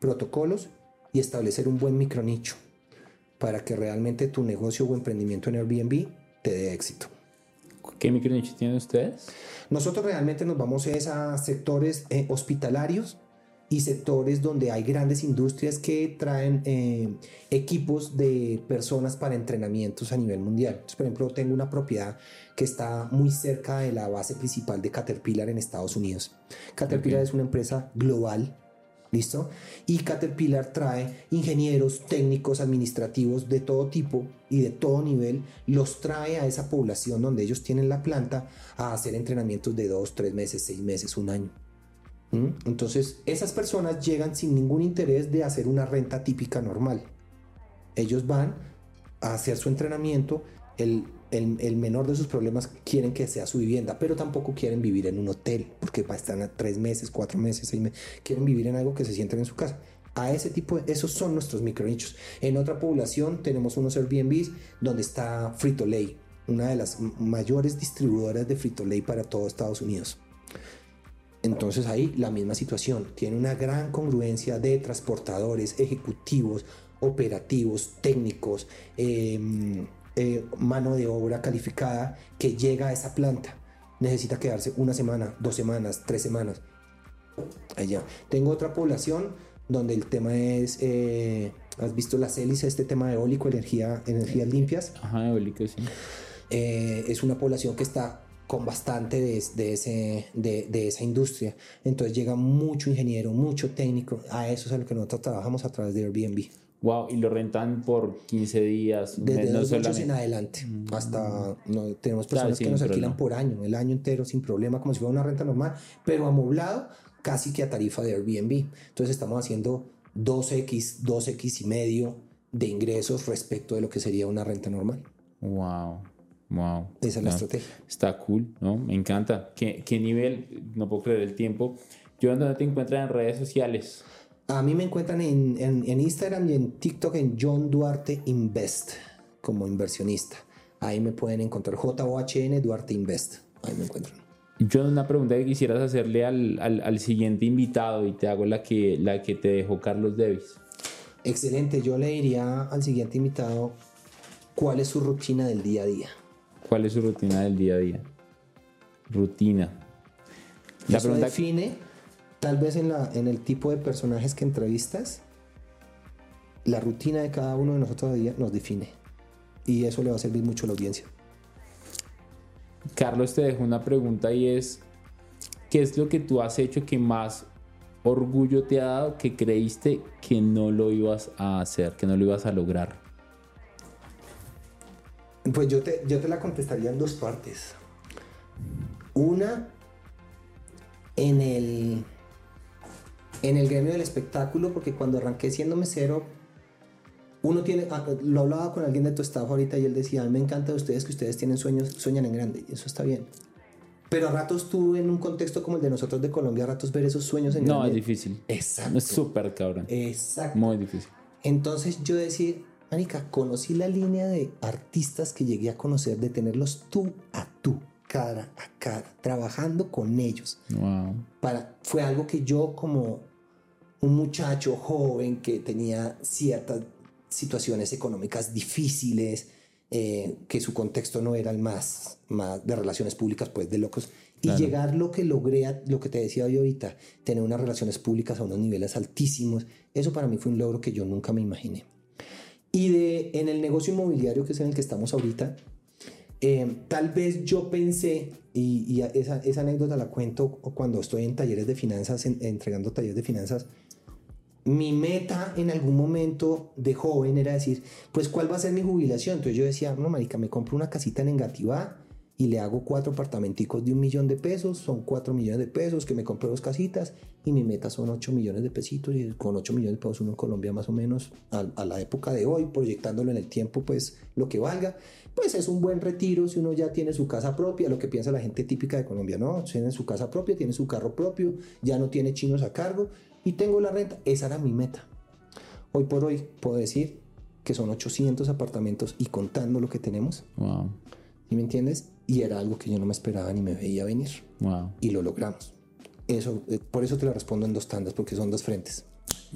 protocolos y establecer un buen micro nicho para que realmente tu negocio o emprendimiento en Airbnb te dé éxito. ¿Qué micronicho tienen ustedes? Nosotros realmente nos vamos a sectores eh, hospitalarios y sectores donde hay grandes industrias que traen eh, equipos de personas para entrenamientos a nivel mundial. Entonces, por ejemplo, tengo una propiedad que está muy cerca de la base principal de Caterpillar en Estados Unidos. Caterpillar es una empresa global. ¿Listo? Y Caterpillar trae ingenieros, técnicos, administrativos de todo tipo y de todo nivel, los trae a esa población donde ellos tienen la planta a hacer entrenamientos de dos, tres meses, seis meses, un año. ¿Mm? Entonces, esas personas llegan sin ningún interés de hacer una renta típica normal. Ellos van a hacer su entrenamiento, el, el- el menor de sus problemas quieren que sea su vivienda, pero tampoco quieren vivir en un hotel, porque están a tres meses, cuatro meses, seis meses, quieren vivir en algo que se sienten en su casa. A ese tipo, de, esos son nuestros micronichos. En otra población tenemos unos Airbnbs donde está Frito Lay, una de las mayores distribuidoras de Frito Lay para todo Estados Unidos. Entonces ahí la misma situación, tiene una gran congruencia de transportadores, ejecutivos, operativos, técnicos, eh, eh, mano de obra calificada que llega a esa planta. Necesita quedarse una semana, dos semanas, tres semanas. Allá. Tengo otra población donde el tema es, eh, ¿has visto las hélices, este tema eólico, energía, energías limpias? Ajá, eólico, sí. eh, es una población que está con bastante de, de ese, de, de esa industria. Entonces llega mucho ingeniero, mucho técnico. A eso es a lo que nosotros trabajamos a través de Airbnb. Wow, y lo rentan por 15 días. Desde no solamente- en adelante hasta no, tenemos Claro, personas sin que nos alquilan problema. por año, el año entero sin problema, como si fuera una renta normal, pero amoblado casi que a tarifa de Airbnb. Entonces estamos haciendo 2x, 2x y medio de ingresos respecto de lo que sería una renta normal. Wow, wow. Esa es la Ah, estrategia. Está cool, ¿no? Me encanta. ¿Qué, qué nivel? No puedo creer el tiempo. Yo, ¿dónde te encuentran en redes sociales? A mí me encuentran en, en- en Instagram y en TikTok en John Duarte Invest como inversionista. Ahí me pueden encontrar JOHN Duarte Invest. Ahí me encuentran. Yo una pregunta que quisieras hacerle al, al, al, siguiente invitado y te hago la que, la que te dejó Carlos Davis. Excelente, yo le diría al siguiente invitado cuál es su rutina del día a día. ¿Cuál es su rutina del día a día? Rutina. La Eso pregunta define, tal vez en, la, en el tipo de personajes que entrevistas, la rutina de cada uno de nosotros día nos define. Y eso le va a servir mucho a la audiencia. Carlos te dejo una pregunta y es, ¿qué es lo que tú has hecho que más orgullo te ha dado que creíste que no lo ibas a hacer, que no lo ibas a lograr? Pues yo te, yo te la contestaría en dos partes. Una, en el, en el gremio del espectáculo, porque cuando arranqué siendo mesero, uno tiene, ah, lo hablaba con alguien de tu staff ahorita y él decía, a mí me encanta de ustedes que ustedes tienen sueños, sueñan en grande, y eso está bien. Pero a ratos tú en un contexto como el de nosotros de Colombia, a ratos ver esos sueños en grande. No, es difícil. Exacto. Es súper cabrón. Exacto. Muy difícil. Entonces yo decir, Anika, conocí la línea de artistas que llegué a conocer, de tenerlos tú a tú, cara a cara, trabajando con ellos. Wow. Para, fue algo que yo como un muchacho joven que tenía ciertas situaciones económicas difíciles, eh, que su contexto no era el más, más de relaciones públicas, pues de locos. Y llegar lo que logré, lo que te decía yo ahorita, tener unas relaciones públicas a unos niveles altísimos, eso para mí fue un logro que yo nunca me imaginé. Y de, en el negocio inmobiliario, que es en el que estamos ahorita, eh, tal vez yo pensé, y, esa, esa, anécdota la cuento cuando estoy en talleres de finanzas, entregando talleres de finanzas, mi meta en algún momento de joven era decir, pues ¿cuál va a ser mi jubilación? Entonces yo decía, no, marica, me compro una casita en Engativá y le hago cuatro apartamenticos de un millón de pesos, son cuatro millones de pesos, que me compro dos casitas y mi meta son ocho millones de pesitos y con ocho millones de pesos uno en Colombia más o menos a, la época de hoy, proyectándolo en el tiempo, pues lo que valga, pues es un buen retiro si uno ya tiene su casa propia, lo que piensa la gente típica de Colombia, ¿no? Tiene su casa propia, tiene su carro propio, ya no tiene chinos a cargo y tengo la renta. Esa era mi meta. Hoy por hoy puedo decir que son 800 apartamentos y contando lo que tenemos. Wow. ¿Y me entiendes? Y era algo que yo no me esperaba ni me veía venir. Wow. Y lo logramos. Eso, eh, por eso te lo respondo en dos tandas, porque son dos frentes.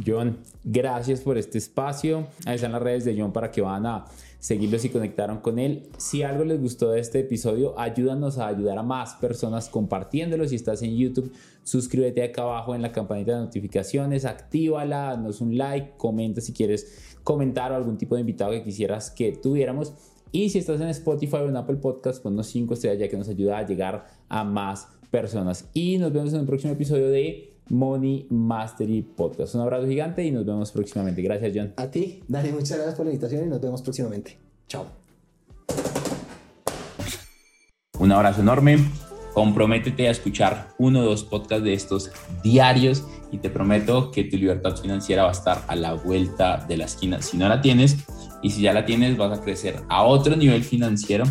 John, gracias por este espacio. Ahí están las redes de John para que van a seguirlo si conectaron con él. Si algo les gustó de este episodio, ayúdanos a ayudar a más personas compartiéndolo. Si estás en YouTube, suscríbete acá abajo en la campanita de notificaciones, actívala, danos un like, comenta si quieres comentar o algún tipo de invitado que quisieras que tuviéramos. Y si estás en Spotify o en Apple Podcast, ponnos 5 estrellas ya que nos ayuda a llegar a más personas. Y nos vemos en el próximo episodio de Money Mastery Podcast. Un abrazo gigante y nos vemos próximamente. Gracias, John. A ti, Dale, muchas gracias por la invitación y nos vemos próximamente. Chao. Un abrazo enorme. Comprométete a escuchar uno o dos podcasts de estos diarios y te prometo que tu libertad financiera va a estar a la vuelta de la esquina. Si no la tienes y si ya la tienes, vas a crecer a otro nivel financiero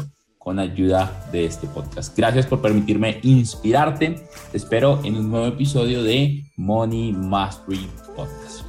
con ayuda de este podcast. Gracias por permitirme inspirarte. Te espero en un nuevo episodio de Money Mastery Podcast.